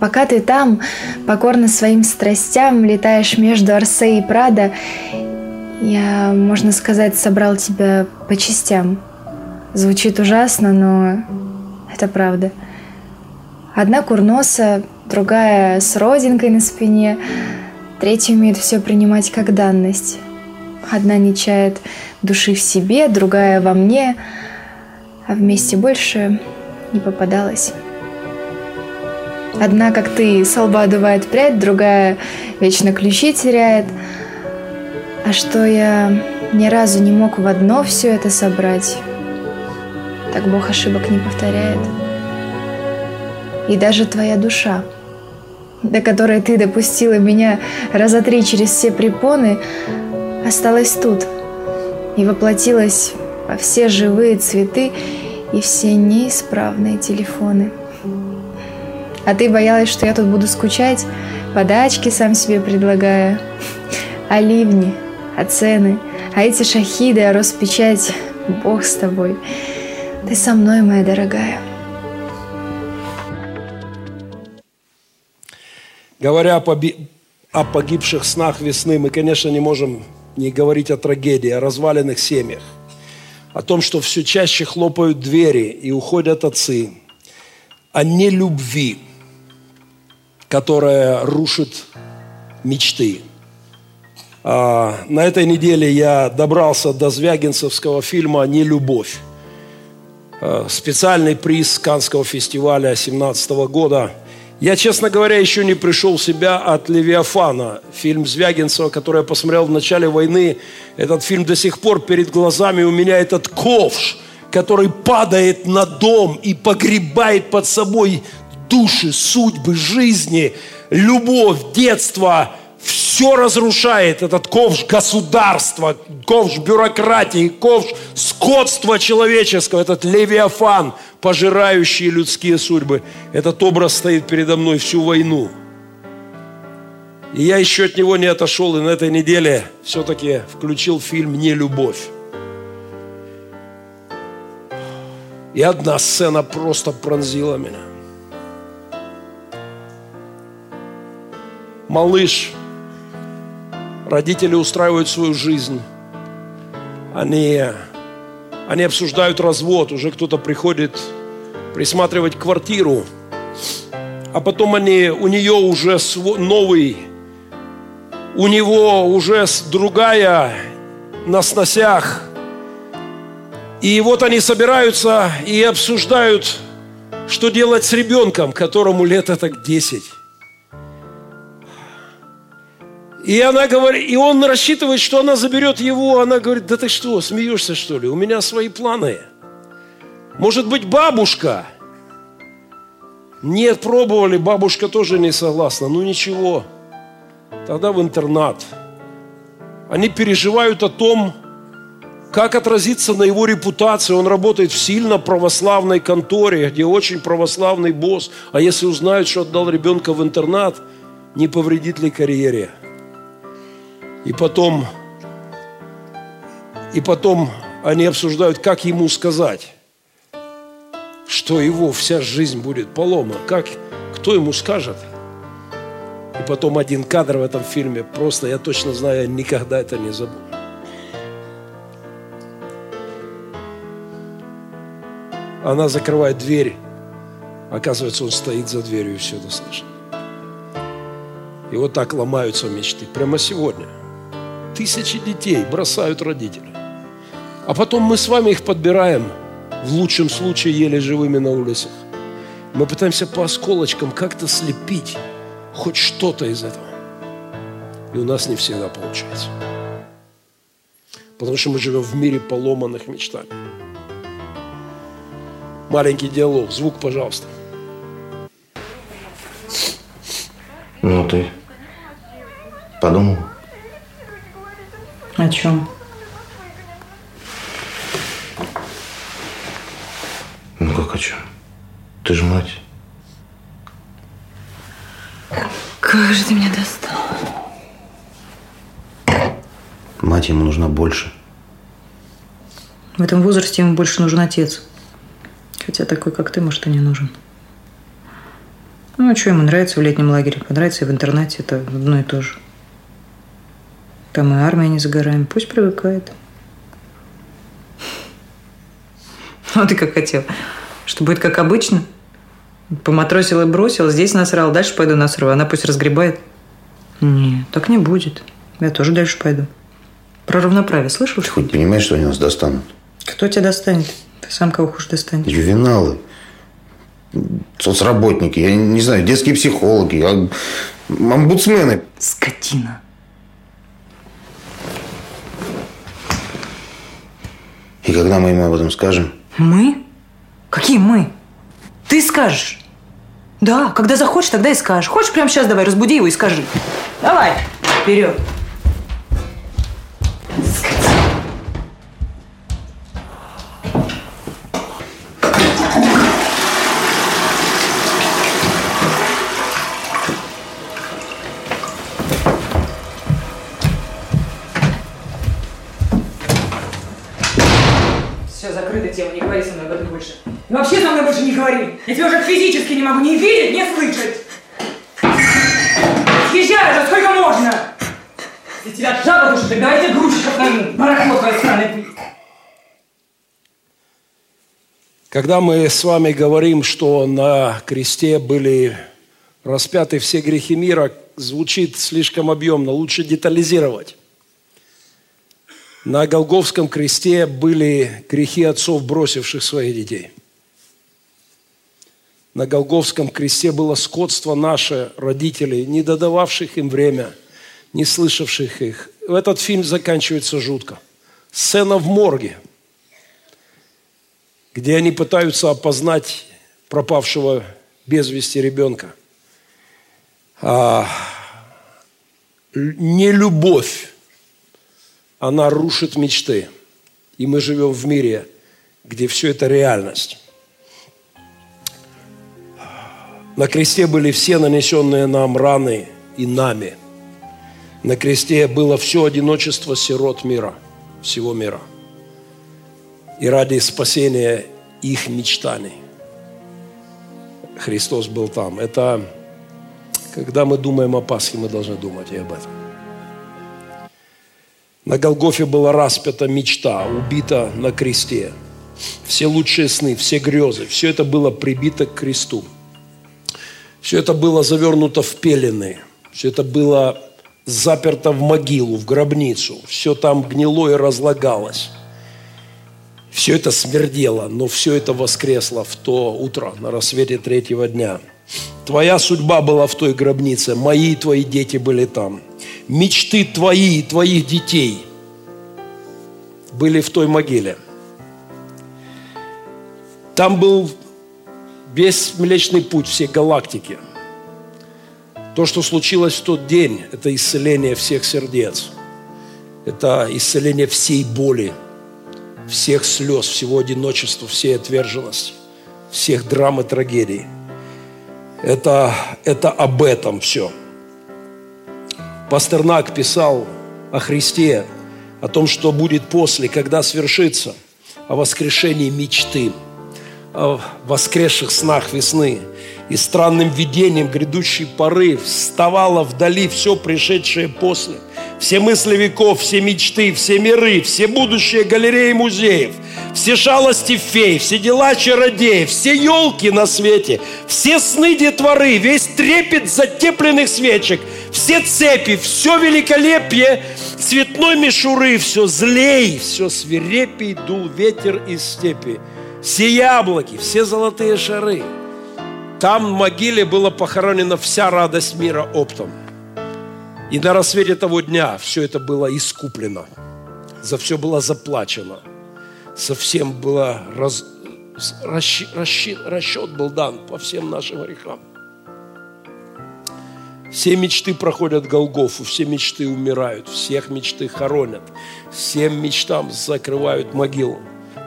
S3: Пока ты там, покорно своим страстям, летаешь между Арсе и Прада, я, можно сказать, собрал тебя по частям. Звучит ужасно, но это правда. Одна курноса, другая с родинкой на спине, третья умеет все принимать как данность. Одна не чает души в себе, другая во мне, а вместе больше не попадалась. Одна, как ты, со лба дувает прядь, другая вечно ключи теряет. А что я ни разу не мог в одно все это собрать, так Бог ошибок не повторяет. И даже твоя душа, до которой ты допустила меня раза три через все препоны, осталась тут и воплотилась во все живые цветы и все неисправные телефоны. А ты боялась, что я тут буду скучать, подачки сам себе предлагая, а ливни, а цены, а эти шахиды, а Роспечать, Бог с тобой. Ты со мной, моя дорогая.
S1: Говоря о, поби... о погибших снах весны, мы, конечно, не можем не говорить о трагедии, о разваленных семьях, о том, что все чаще хлопают двери и уходят отцы, о нелюбви, которая рушит мечты. А, на этой неделе я добрался до звягинцевского фильма «Нелюбовь». А, специальный приз Канского фестиваля 2017 года – я, честно говоря, еще не пришел в себя от «Левиафана», фильм Звягинцева, который я посмотрел в начале войны. Этот фильм до сих пор перед глазами у меня этот ковш, который падает на дом и погребает под собой души, судьбы, жизни, любовь, детство, все разрушает этот ковш государства, ковш бюрократии, ковш скотства человеческого, этот левиафан, пожирающий людские судьбы. Этот образ стоит передо мной всю войну. И я еще от него не отошел, и на этой неделе все-таки включил фильм «Не любовь». И одна сцена просто пронзила меня. Малыш – Родители устраивают свою жизнь. Они, они обсуждают развод. Уже кто-то приходит присматривать квартиру. А потом они, у нее уже новый, у него уже другая на сносях. И вот они собираются и обсуждают, что делать с ребенком, которому лет так 10. И она говорит, и он рассчитывает, что она заберет его. Она говорит, да ты что, смеешься что ли? У меня свои планы. Может быть, бабушка? Нет, пробовали, бабушка тоже не согласна. Ну ничего, тогда в интернат. Они переживают о том, как отразиться на его репутации. Он работает в сильно православной конторе, где очень православный босс. А если узнают, что отдал ребенка в интернат, не повредит ли карьере? И потом, и потом они обсуждают, как ему сказать, что его вся жизнь будет полома. Как, кто ему скажет? И потом один кадр в этом фильме, просто я точно знаю, я никогда это не забуду. Она закрывает дверь. Оказывается, он стоит за дверью и все это слышит. И вот так ломаются мечты. Прямо сегодня – Тысячи детей бросают родители. А потом мы с вами их подбираем, в лучшем случае еле живыми на улицах. Мы пытаемся по осколочкам как-то слепить хоть что-то из этого. И у нас не всегда получается. Потому что мы живем в мире поломанных мечтаний. Маленький диалог. Звук, пожалуйста.
S4: Ну, ты подумал?
S5: О чем?
S4: Ну, как о чем? Ты же мать.
S5: Как же ты меня достал?
S4: Мать ему нужна больше.
S5: В этом возрасте ему больше нужен отец. Хотя такой, как ты, может, и не нужен. Ну, а что ему нравится в летнем лагере? Понравится и в интернате. Это одно и то же. Там и армия не за горами. Пусть привыкает. Ну, ты как хотел. Что будет как обычно? Поматросил и бросил, здесь насрал, дальше пойду насру. Она пусть разгребает. Нет, так не будет. Я тоже дальше пойду. Про равноправие слышал?
S4: Ты хоть понимаешь, что они нас достанут?
S5: Кто тебя достанет? Ты сам кого хочешь достанешь.
S4: Ювеналы. Соцработники, я не знаю, детские психологи, а, омбудсмены.
S5: Скотина.
S4: И когда мы ему об этом скажем?
S5: Мы? Какие мы? Ты скажешь. Да, когда захочешь, тогда и скажешь. Хочешь, прямо сейчас давай, разбуди его и скажи. Давай, вперед. Все, закрыта тема, не говори со мной об этом больше. И вообще со мной больше не говори. Я тебя уже физически не могу ни видеть, ни слышать. Съезжай уже, сколько можно? Если тебя жаба душит, так давайте грузчиков найму. Барахло твое сраное.
S1: Когда мы с вами говорим, что на кресте были распяты все грехи мира, звучит слишком объемно, лучше детализировать. На Голговском кресте были грехи отцов, бросивших своих детей. На Голговском кресте было скотство наше, родителей, не додававших им время, не слышавших их. Этот фильм заканчивается жутко. Сцена в морге, где они пытаются опознать пропавшего без вести ребенка. А, не любовь она рушит мечты. И мы живем в мире, где все это реальность. На кресте были все нанесенные нам раны и нами. На кресте было все одиночество сирот мира, всего мира. И ради спасения их мечтаний Христос был там. Это когда мы думаем о Пасхе, мы должны думать и об этом. На Голгофе была распята мечта, убита на кресте. Все лучшие сны, все грезы, все это было прибито к кресту. Все это было завернуто в пелены. Все это было заперто в могилу, в гробницу. Все там гнило и разлагалось. Все это смердело, но все это воскресло в то утро, на рассвете третьего дня. Твоя судьба была в той гробнице, мои и твои дети были там. Мечты твои и твоих детей были в той могиле. Там был весь Млечный Путь всей галактики. То, что случилось в тот день, это исцеление всех сердец. Это исцеление всей боли, всех слез, всего одиночества, всей отверженности, всех драм и трагедий. Это, это об этом все. Пастернак писал о Христе, о том, что будет после, когда свершится, о воскрешении мечты, о воскресших снах весны и странным видением грядущей поры вставало вдали все пришедшее после. Все мысли веков, все мечты, все миры, все будущие галереи музеев, все шалости фей, все дела чародеев, все елки на свете, все сны детворы, весь трепет затепленных свечек, все цепи, все великолепие цветной мишуры, все злей, все свирепей дул ветер из степи, все яблоки, все золотые шары. Там в могиле была похоронена вся радость мира оптом. И на рассвете того дня все это было искуплено. За все было заплачено. Совсем было раз, расщ, расщ, расчет был дан по всем нашим грехам. Все мечты проходят Голгофу, все мечты умирают, всех мечты хоронят, всем мечтам закрывают могилу.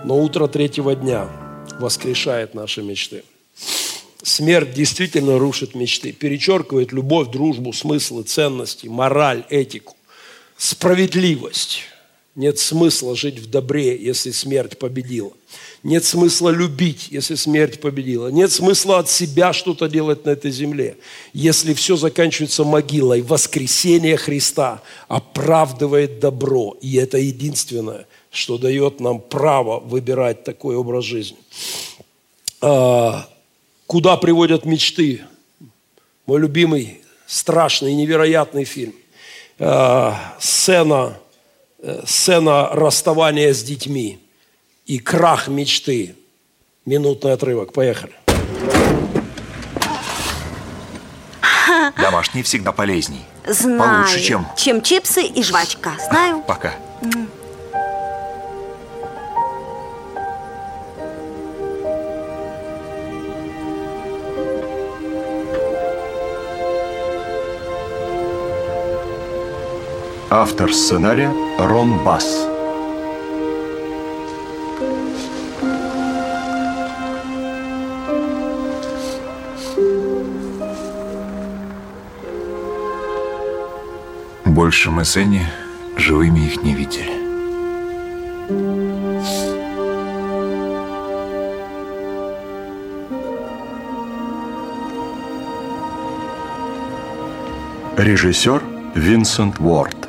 S1: Но утро третьего дня воскрешает наши мечты. Смерть действительно рушит мечты, перечеркивает любовь, дружбу, смыслы, ценности, мораль, этику, справедливость. Нет смысла жить в добре, если смерть победила. Нет смысла любить, если смерть победила. Нет смысла от себя что-то делать на этой земле, если все заканчивается могилой. Воскресение Христа оправдывает добро. И это единственное, что дает нам право выбирать такой образ жизни. А, куда приводят мечты? Мой любимый, страшный, невероятный фильм. А, сцена Э, сцена расставания с детьми и крах мечты. Минутный отрывок. Поехали. <laughs>
S6: Домашний всегда полезней.
S7: Знаю.
S6: Получше, чем...
S7: Чем чипсы и жвачка. Знаю.
S6: Пока.
S8: Автор сценария Рон Басс.
S6: Больше мы с Энни живыми их не видели.
S8: Режиссер Винсент Уорд.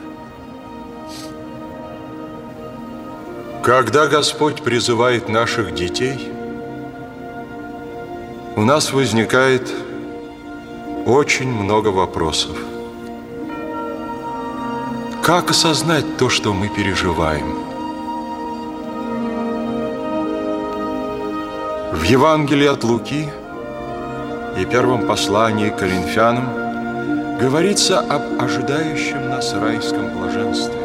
S9: Когда Господь призывает наших детей, у нас возникает очень много вопросов. Как осознать то, что мы переживаем? В Евангелии от Луки и первом послании к Коринфянам говорится об ожидающем нас райском блаженстве.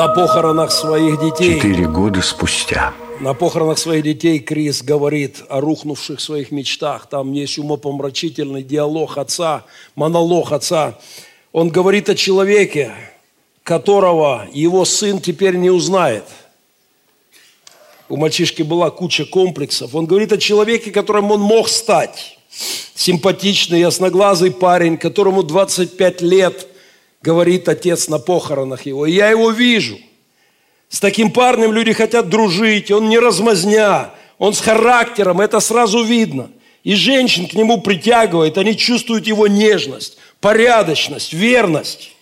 S1: На похоронах своих детей.
S8: Четыре года спустя.
S1: На похоронах своих детей Крис говорит о рухнувших своих мечтах. Там есть умопомрачительный диалог отца, монолог отца. Он говорит о человеке, которого его сын теперь не узнает. У мальчишки была куча комплексов. Он говорит о человеке, которым он мог стать. Симпатичный, ясноглазый парень, которому 25 лет – говорит отец на похоронах его. И я его вижу. С таким парнем люди хотят дружить, он не размазня, он с характером, это сразу видно. И женщин к нему притягивает, они чувствуют его нежность, порядочность, верность.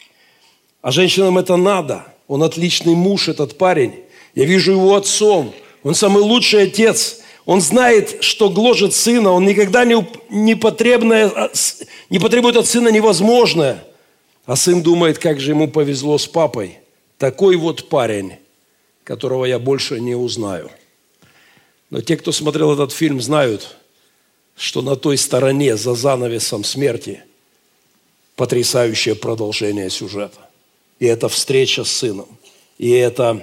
S1: А женщинам это надо. Он отличный муж, этот парень. Я вижу его отцом. Он самый лучший отец. Он знает, что гложет сына. Он никогда не, не, потребное, а, не потребует от сына невозможное. А сын думает, как же ему повезло с папой. Такой вот парень, которого я больше не узнаю. Но те, кто смотрел этот фильм, знают, что на той стороне, за занавесом смерти, потрясающее продолжение сюжета. И это встреча с сыном. И это...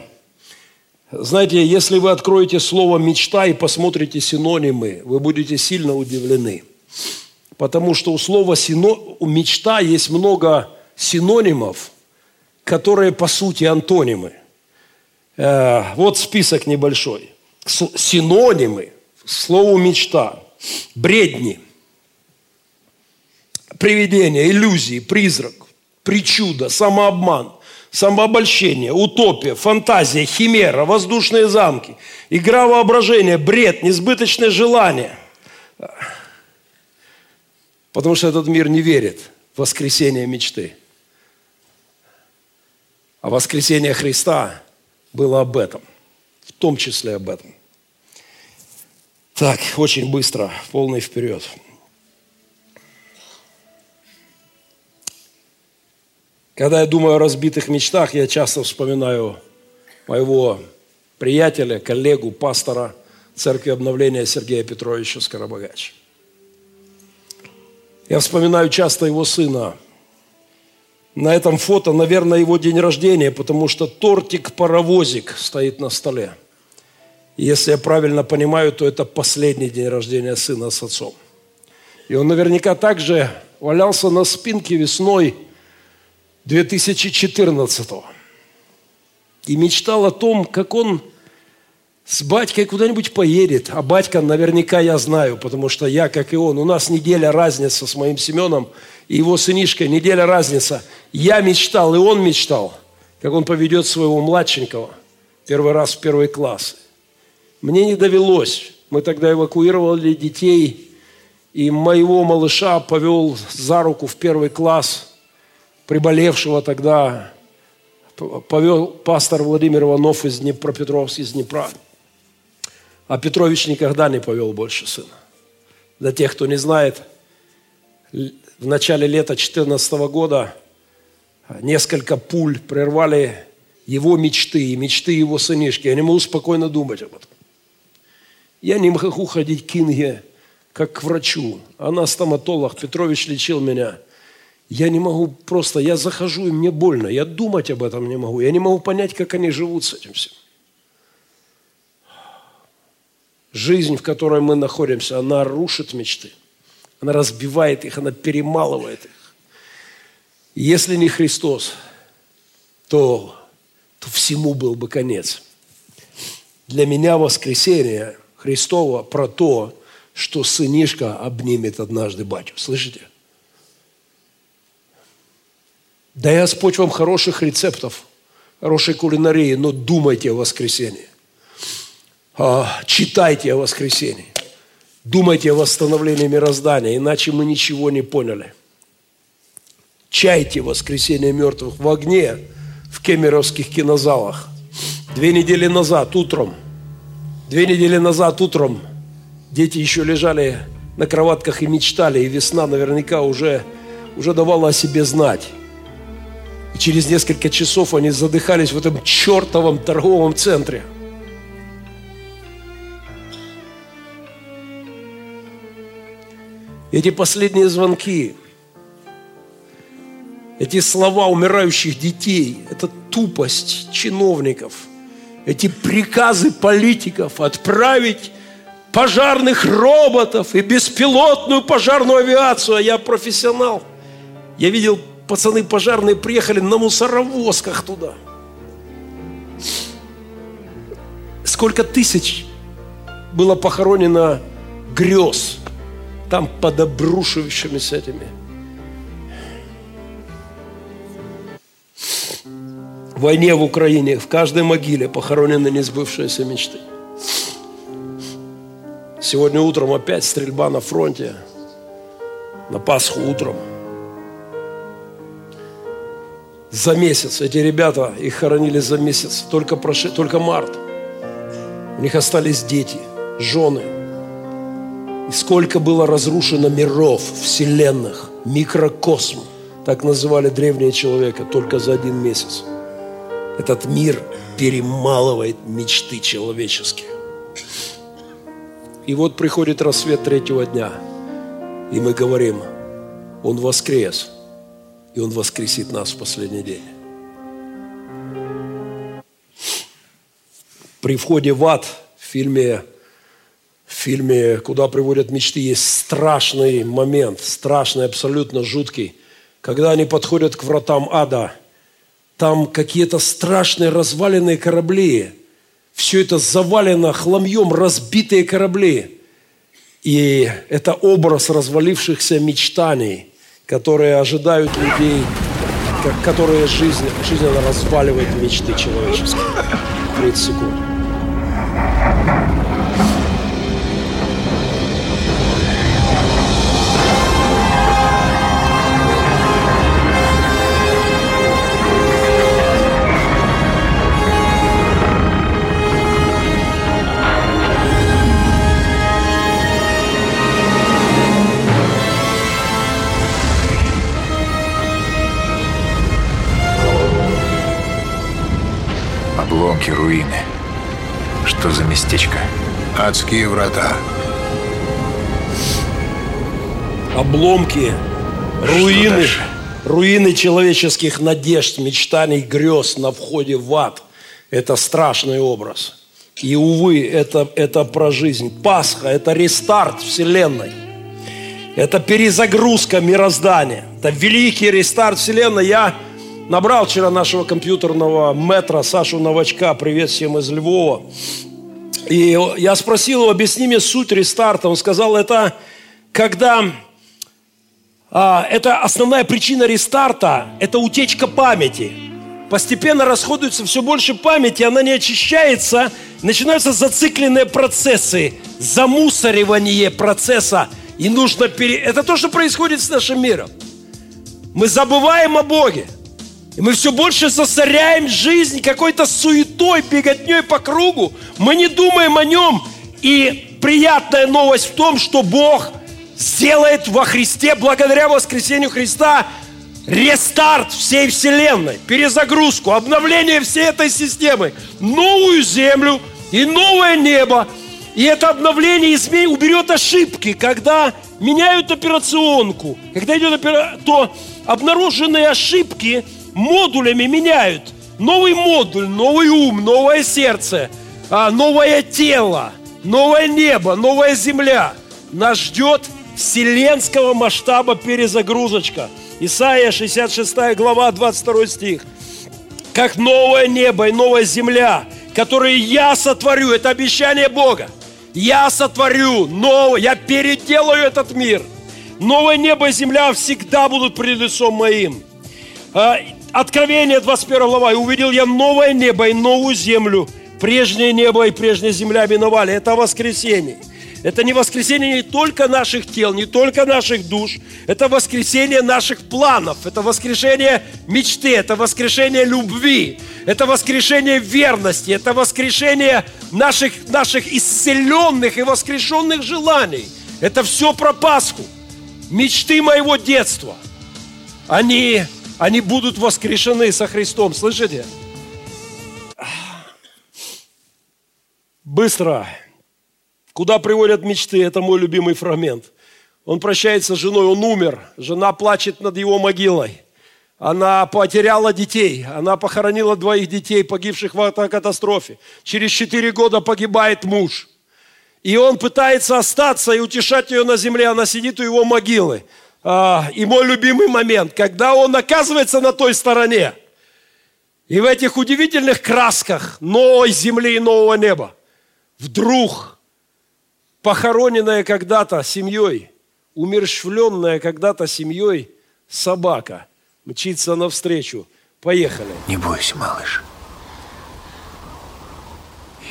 S1: Знаете, если вы откроете слово «мечта» и посмотрите синонимы, вы будете сильно удивлены. Потому что у слова сино... «мечта» есть много синонимов, которые по сути антонимы. Э, вот список небольшой. Синонимы слову мечта, бредни, привидение, иллюзии, призрак, причуда, самообман, самообольщение, утопия, фантазия, химера, воздушные замки, игра воображения, бред, несбыточное желание. Потому что этот мир не верит в воскресение мечты. А воскресение Христа было об этом, в том числе об этом. Так, очень быстро, полный вперед. Когда я думаю о разбитых мечтах, я часто вспоминаю моего приятеля, коллегу, пастора Церкви Обновления Сергея Петровича Скоробогача. Я вспоминаю часто его сына. На этом фото, наверное, его день рождения, потому что тортик-паровозик стоит на столе. Если я правильно понимаю, то это последний день рождения сына с отцом. И он наверняка также валялся на спинке весной 2014 -го. И мечтал о том, как он с батькой куда-нибудь поедет. А батька наверняка я знаю, потому что я, как и он, у нас неделя разница с моим Семеном и его сынишкой, неделя разница. Я мечтал, и он мечтал, как он поведет своего младшенького первый раз в первый класс. Мне не довелось. Мы тогда эвакуировали детей, и моего малыша повел за руку в первый класс, приболевшего тогда, повел пастор Владимир Иванов из Днепропетровска, из Днепра. А Петрович никогда не повел больше сына. Для тех, кто не знает, в начале лета 2014 года несколько пуль прервали его мечты и мечты его сынишки. Я не могу спокойно думать об этом. Я не могу ходить к Инге, как к врачу. Она стоматолог, Петрович лечил меня. Я не могу просто, я захожу, и мне больно. Я думать об этом не могу. Я не могу понять, как они живут с этим всем. Жизнь, в которой мы находимся, она рушит мечты. Она разбивает их, она перемалывает их. Если не Христос, то, то всему был бы конец. Для меня воскресение Христова про то, что сынишка обнимет однажды батю. Слышите? Да и Господь вам хороших рецептов, хорошей кулинарии, но думайте о воскресении. А, читайте о воскресении. Думайте о восстановлении мироздания, иначе мы ничего не поняли. Чайте воскресение мертвых в огне в кемеровских кинозалах. Две недели назад утром, две недели назад утром дети еще лежали на кроватках и мечтали, и весна наверняка уже, уже давала о себе знать. И через несколько часов они задыхались в этом чертовом торговом центре – Эти последние звонки, эти слова умирающих детей, это тупость чиновников, эти приказы политиков отправить пожарных роботов и беспилотную пожарную авиацию, а я профессионал. Я видел, пацаны пожарные приехали на мусоровозках туда. Сколько тысяч было похоронено грез – там под обрушивающимися этими. В войне в Украине в каждой могиле похоронены несбывшиеся мечты. Сегодня утром опять стрельба на фронте. На Пасху утром. За месяц. Эти ребята, их хоронили за месяц. Только, проши, только март. У них остались дети, жены – и сколько было разрушено миров, вселенных, микрокосм, так называли древние человека, только за один месяц. Этот мир перемалывает мечты человеческие. И вот приходит рассвет третьего дня, и мы говорим, Он воскрес, и Он воскресит нас в последний день. При входе в ад в фильме в фильме «Куда приводят мечты» есть страшный момент, страшный, абсолютно жуткий. Когда они подходят к вратам ада, там какие-то страшные разваленные корабли. Все это завалено хламьем, разбитые корабли. И это образ развалившихся мечтаний, которые ожидают людей, которые жизнь, жизненно разваливают мечты человеческие. 30 секунд.
S10: Адские врата.
S1: Обломки, руины,
S6: дальше?
S1: руины человеческих надежд, мечтаний, грез на входе в ад. Это страшный образ. И, увы, это, это про жизнь. Пасха – это рестарт Вселенной. Это перезагрузка мироздания. Это великий рестарт Вселенной. Я набрал вчера нашего компьютерного метра Сашу Новачка. Привет всем из Львова. И я спросил его, объясни мне суть рестарта. Он сказал, это когда а, это основная причина рестарта, это утечка памяти. Постепенно расходуется все больше памяти, она не очищается, начинаются зацикленные процессы, замусоривание процесса, и нужно пере... Это то, что происходит с нашим миром. Мы забываем о Боге. И мы все больше засоряем жизнь какой-то суетой, беготней по кругу. Мы не думаем о нем. И приятная новость в том, что Бог сделает во Христе, благодаря воскресению Христа, рестарт всей Вселенной, перезагрузку, обновление всей этой системы, новую землю и новое небо. И это обновление измен... уберет ошибки, когда меняют операционку, когда идет опера... то обнаруженные ошибки модулями меняют. Новый модуль, новый ум, новое сердце, а, новое тело, новое небо, новая земля. Нас ждет вселенского масштаба перезагрузочка. Исайя 66 глава 22 стих. Как новое небо и новая земля, которые я сотворю, это обещание Бога. Я сотворю новое, я переделаю этот мир. Новое небо и земля всегда будут пред лицом моим. Откровение 21 глава. «И увидел я новое небо и новую землю. Прежнее небо и прежняя земля миновали». Это воскресенье. Это не воскресение не только наших тел, не только наших душ. Это воскресение наших планов. Это воскрешение мечты. Это воскрешение любви. Это воскрешение верности. Это воскрешение наших, наших исцеленных и воскрешенных желаний. Это все про Пасху. Мечты моего детства. Они они будут воскрешены со Христом. Слышите? Быстро. Куда приводят мечты? Это мой любимый фрагмент. Он прощается с женой, он умер. Жена плачет над его могилой. Она потеряла детей. Она похоронила двоих детей, погибших в автокатастрофе. Через четыре года погибает муж. И он пытается остаться и утешать ее на земле. Она сидит у его могилы. А, и мой любимый момент, когда он оказывается на той стороне, и в этих удивительных красках новой земли и нового неба, вдруг похороненная когда-то семьей, умерщвленная когда-то семьей собака мчится навстречу. Поехали.
S6: Не бойся, малыш.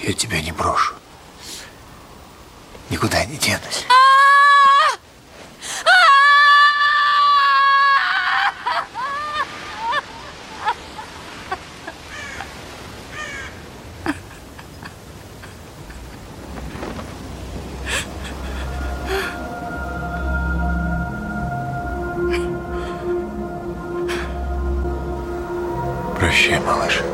S6: Я тебя не брошу. Никуда не денусь. Прощай, малыш.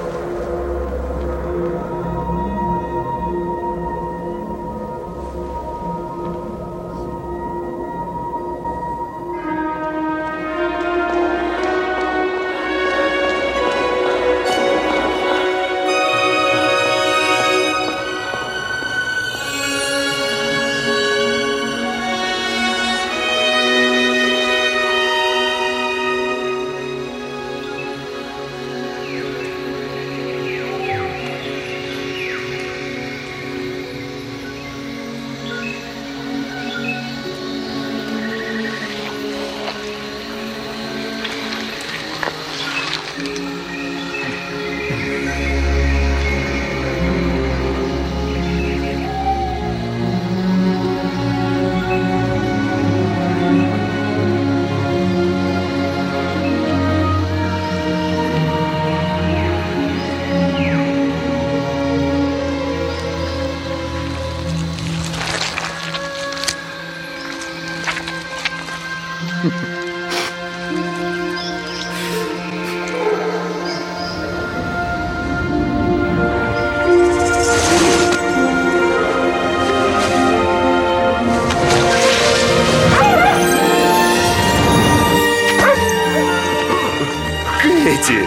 S11: Петя!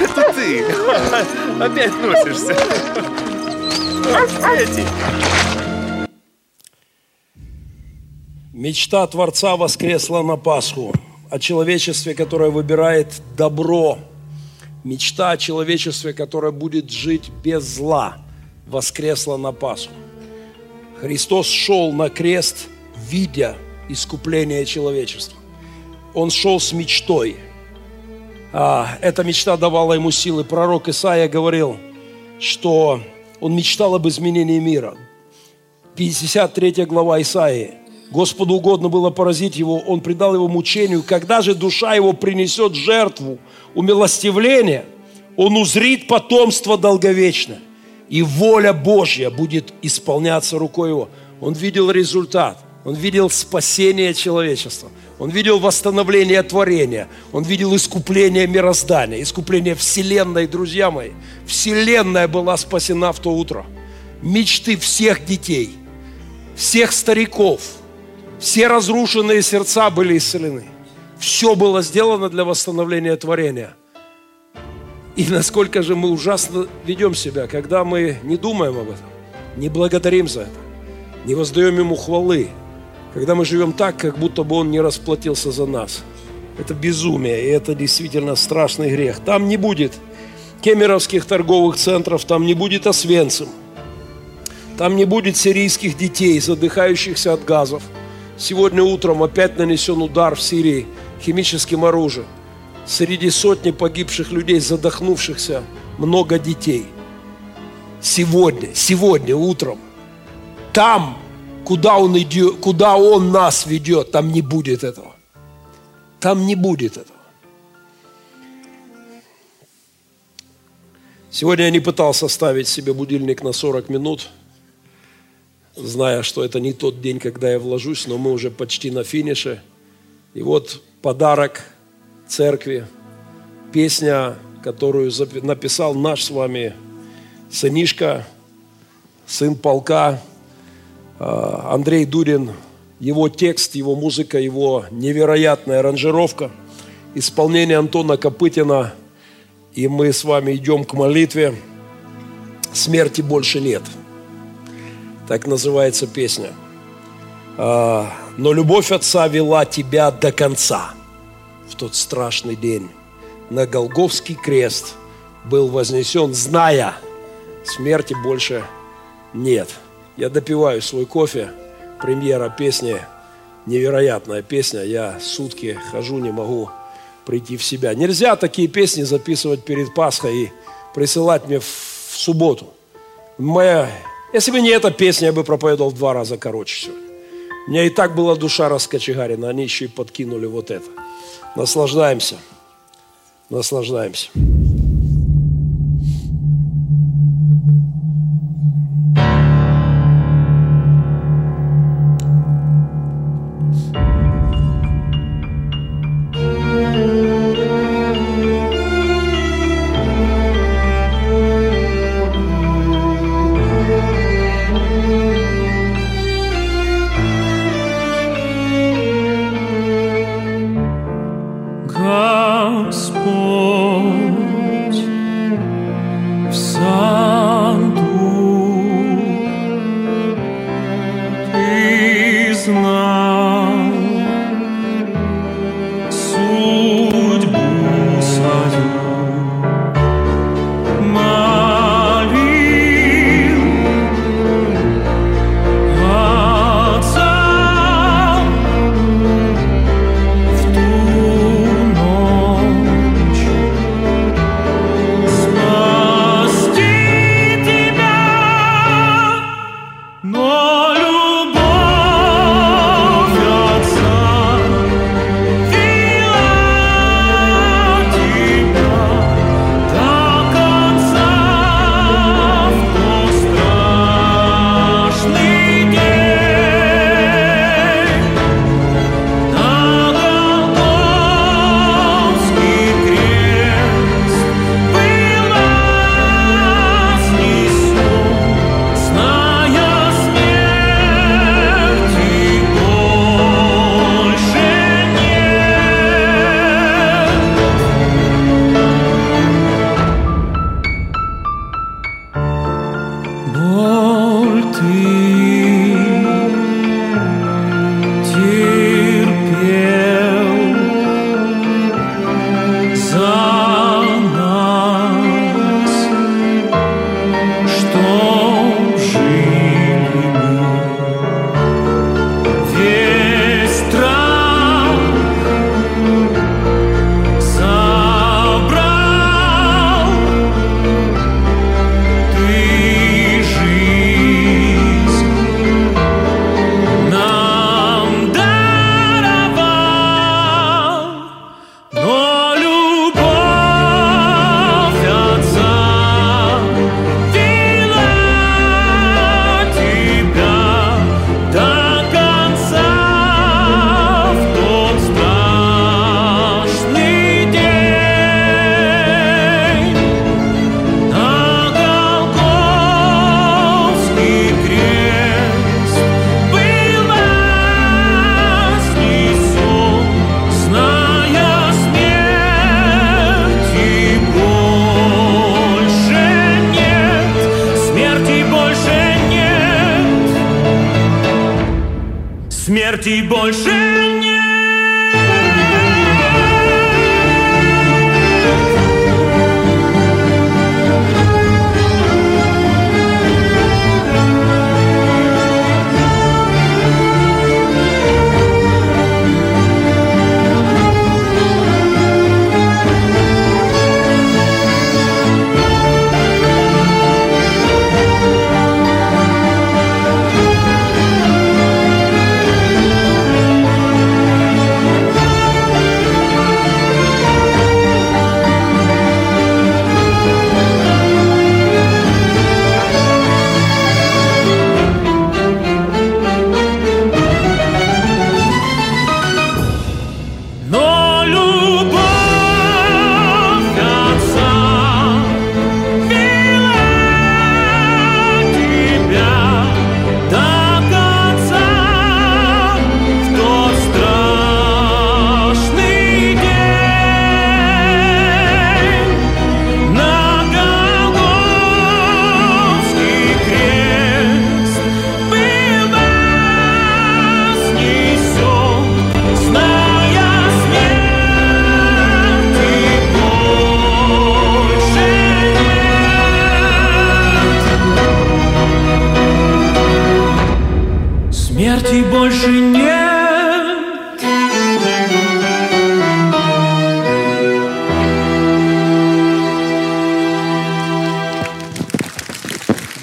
S11: Это ты! Опять носишься! Петя!
S1: Мечта Творца воскресла на Пасху о человечестве, которое выбирает добро. Мечта о человечестве, которое будет жить без зла, воскресла на Пасху. Христос шел на крест, видя искупление человечества. Он шел с мечтой. А, эта мечта давала ему силы. Пророк Исаия говорил, что он мечтал об изменении мира. 53 глава Исаии. Господу угодно было поразить его, он предал его мучению. Когда же душа его принесет жертву умилостивления, он узрит потомство долговечное, и воля Божья будет исполняться рукой его. Он видел результат, он видел спасение человечества, он видел восстановление творения, он видел искупление мироздания, искупление Вселенной, друзья мои. Вселенная была спасена в то утро. Мечты всех детей, всех стариков – все разрушенные сердца были исцелены. Все было сделано для восстановления творения. И насколько же мы ужасно ведем себя, когда мы не думаем об этом, не благодарим за это, не воздаем Ему хвалы, когда мы живем так, как будто бы Он не расплатился за нас. Это безумие, и это действительно страшный грех. Там не будет кемеровских торговых центров, там не будет освенцим, там не будет сирийских детей, задыхающихся от газов – Сегодня утром опять нанесен удар в Сирии химическим оружием. Среди сотни погибших людей, задохнувшихся, много детей. Сегодня, сегодня утром, там, куда он, идет, куда он нас ведет, там не будет этого. Там не будет этого. Сегодня я не пытался ставить себе будильник на 40 минут – зная, что это не тот день, когда я вложусь, но мы уже почти на финише. И вот подарок церкви, песня, которую написал наш с вами сынишка, сын полка, Андрей Дурин, его текст, его музыка, его невероятная аранжировка, исполнение Антона Копытина, и мы с вами идем к молитве. Смерти больше нет – так называется песня. А, Но любовь Отца вела тебя до конца в тот страшный день. На Голговский крест был вознесен, зная, смерти больше нет. Я допиваю свой кофе, премьера песни, невероятная песня. Я сутки хожу, не могу прийти в себя. Нельзя такие песни записывать перед Пасхой и присылать мне в, субботу. Моя если бы не эта песня, я бы проповедовал в два раза короче сегодня. У меня и так была душа раскочегарена, они еще и подкинули вот это. Наслаждаемся. Наслаждаемся.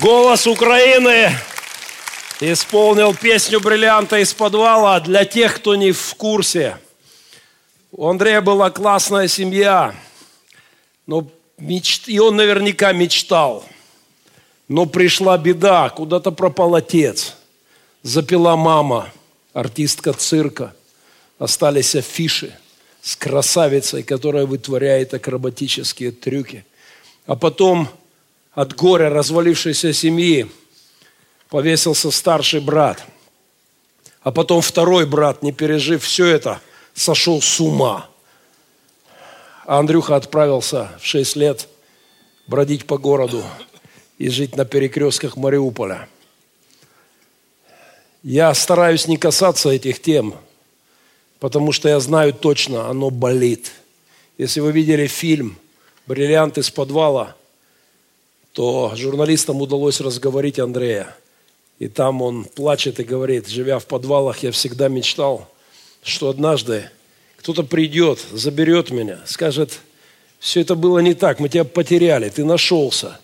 S1: Голос Украины исполнил песню «Бриллианта из подвала» для тех, кто не в курсе. У Андрея была классная семья, но меч... и он наверняка мечтал. Но пришла беда, куда-то пропал отец, запила мама, артистка цирка. Остались афиши с красавицей, которая вытворяет акробатические трюки. А потом от горя развалившейся семьи повесился старший брат. А потом второй брат, не пережив все это, сошел с ума. А Андрюха отправился в 6 лет бродить по городу и жить на перекрестках Мариуполя. Я стараюсь не касаться этих тем, потому что я знаю точно, оно болит. Если вы видели фильм «Бриллиант из подвала», то журналистам удалось разговорить Андрея. И там он плачет и говорит, живя в подвалах, я всегда мечтал, что однажды кто-то придет, заберет меня, скажет, все это было не так, мы тебя потеряли, ты нашелся.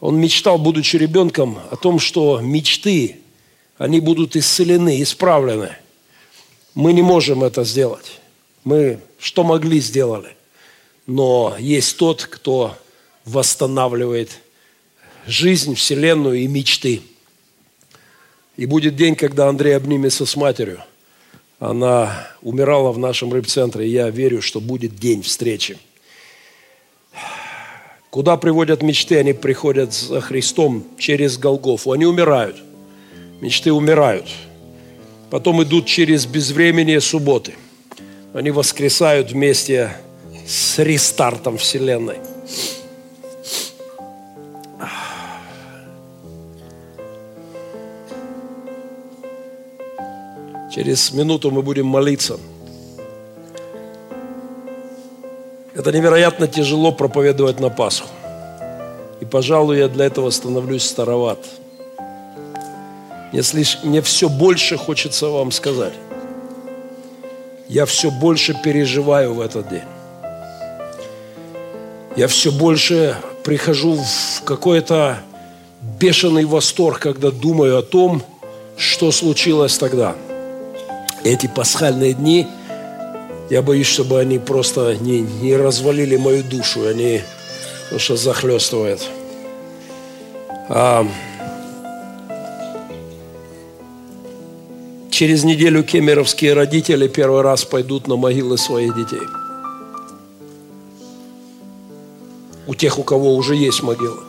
S1: Он мечтал, будучи ребенком, о том, что мечты, они будут исцелены, исправлены. Мы не можем это сделать. Мы что могли, сделали. Но есть тот, кто восстанавливает жизнь, вселенную и мечты. И будет день, когда Андрей обнимется с матерью. Она умирала в нашем рыбцентре, и я верю, что будет день встречи. Куда приводят мечты? Они приходят за Христом через Голгофу. Они умирают. Мечты умирают. Потом идут через безвременные субботы. Они воскресают вместе с рестартом Вселенной. Через минуту мы будем молиться. Это невероятно тяжело проповедовать на Пасху. И, пожалуй, я для этого становлюсь староват. Мне, слиш... Мне все больше хочется вам сказать. Я все больше переживаю в этот день. Я все больше прихожу в какой-то бешеный восторг, когда думаю о том, что случилось тогда. Эти пасхальные дни, я боюсь, чтобы они просто не, не развалили мою душу, они что захлестывает. А, через неделю кемеровские родители первый раз пойдут на могилы своих детей. У тех, у кого уже есть могила.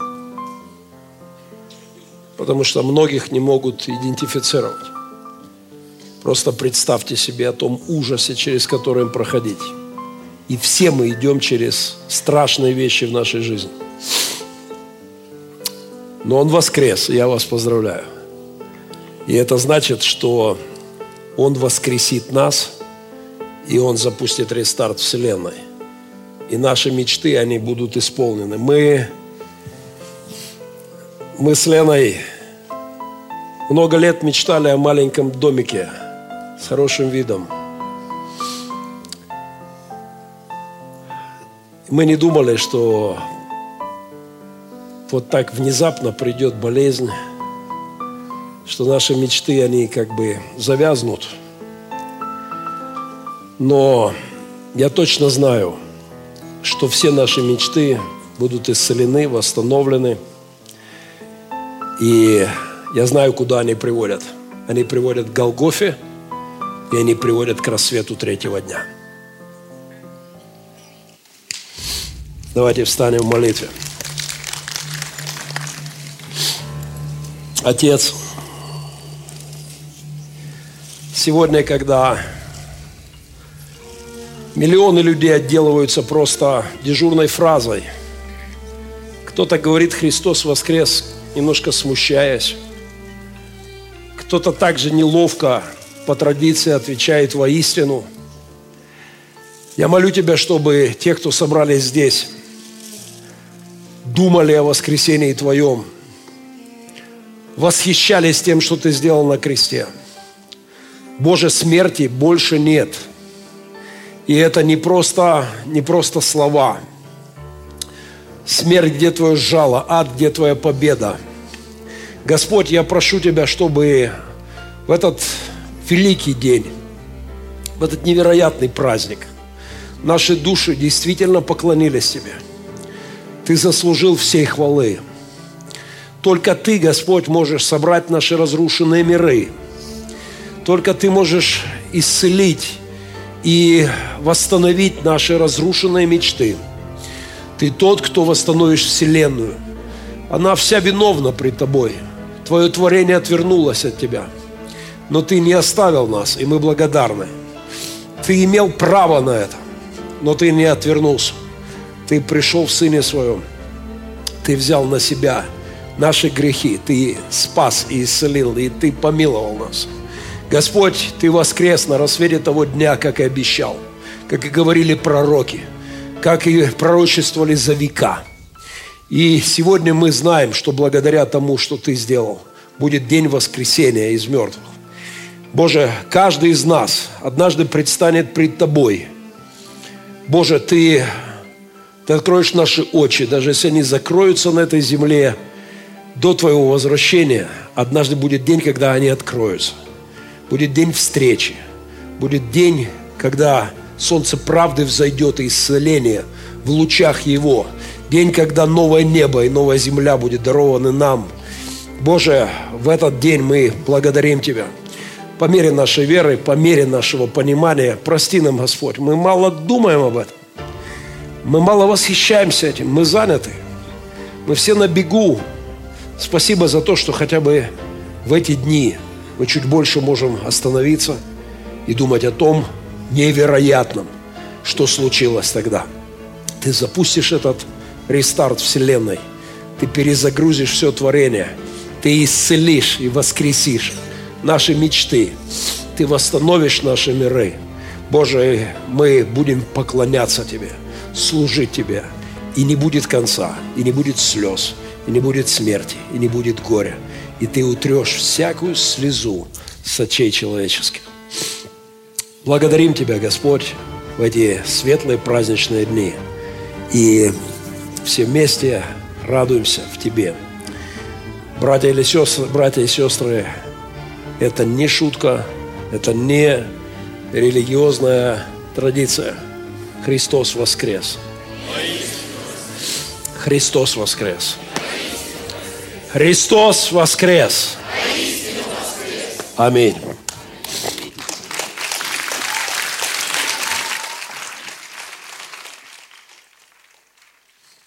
S1: Потому что многих не могут идентифицировать. Просто представьте себе о том ужасе, через который им проходить. И все мы идем через страшные вещи в нашей жизни. Но Он воскрес, и я вас поздравляю. И это значит, что Он воскресит нас, и Он запустит рестарт Вселенной. И наши мечты, они будут исполнены. Мы, мы с Леной много лет мечтали о маленьком домике с хорошим видом. Мы не думали, что вот так внезапно придет болезнь, что наши мечты, они как бы завязнут. Но я точно знаю, что все наши мечты будут исцелены, восстановлены. И я знаю, куда они приводят. Они приводят к Голгофе, и они приводят к рассвету третьего дня. Давайте встанем в молитве. Отец, сегодня, когда миллионы людей отделываются просто дежурной фразой, кто-то говорит «Христос воскрес», немножко смущаясь, кто-то также неловко по традиции отвечает воистину. Я молю Тебя, чтобы те, кто собрались здесь, думали о воскресении Твоем – восхищались тем, что Ты сделал на кресте. Боже, смерти больше нет. И это не просто, не просто слова. Смерть, где Твое жало, ад, где Твоя победа. Господь, я прошу Тебя, чтобы в этот великий день, в этот невероятный праздник, наши души действительно поклонились Тебе. Ты заслужил всей хвалы – только Ты, Господь, можешь собрать наши разрушенные миры. Только Ты можешь исцелить и восстановить наши разрушенные мечты. Ты тот, кто восстановишь Вселенную. Она вся виновна пред Тобой. Твое творение отвернулось от Тебя. Но Ты не оставил нас, и мы благодарны. Ты имел право на это, но Ты не отвернулся. Ты пришел в Сыне Своем. Ты взял на себя – наши грехи. Ты спас и исцелил, и Ты помиловал нас. Господь, Ты воскрес на рассвете того дня, как и обещал, как и говорили пророки, как и пророчествовали за века. И сегодня мы знаем, что благодаря тому, что Ты сделал, будет день воскресения из мертвых. Боже, каждый из нас однажды предстанет пред Тобой. Боже, Ты, Ты откроешь наши очи, даже если они закроются на этой земле – до твоего возвращения однажды будет день, когда они откроются. Будет день встречи. Будет день, когда солнце правды взойдет и исцеление в лучах Его. День, когда новое небо и новая земля будет дарованы нам. Боже, в этот день мы благодарим Тебя. По мере нашей веры, по мере нашего понимания, прости нам, Господь. Мы мало думаем об этом. Мы мало восхищаемся этим. Мы заняты. Мы все на бегу. Спасибо за то, что хотя бы в эти дни мы чуть больше можем остановиться и думать о том невероятном, что случилось тогда. Ты запустишь этот рестарт Вселенной, ты перезагрузишь все творение, ты исцелишь и воскресишь наши мечты, ты восстановишь наши миры. Боже, мы будем поклоняться Тебе, служить Тебе, и не будет конца, и не будет слез – и не будет смерти, и не будет горя. И ты утрешь всякую слезу с очей человеческих. Благодарим Тебя, Господь, в эти светлые праздничные дни. И все вместе радуемся в Тебе. Братья, или сестры, братья и сестры, это не шутка, это не религиозная традиция. Христос воскрес. Христос воскрес. Христос воскрес! Аминь.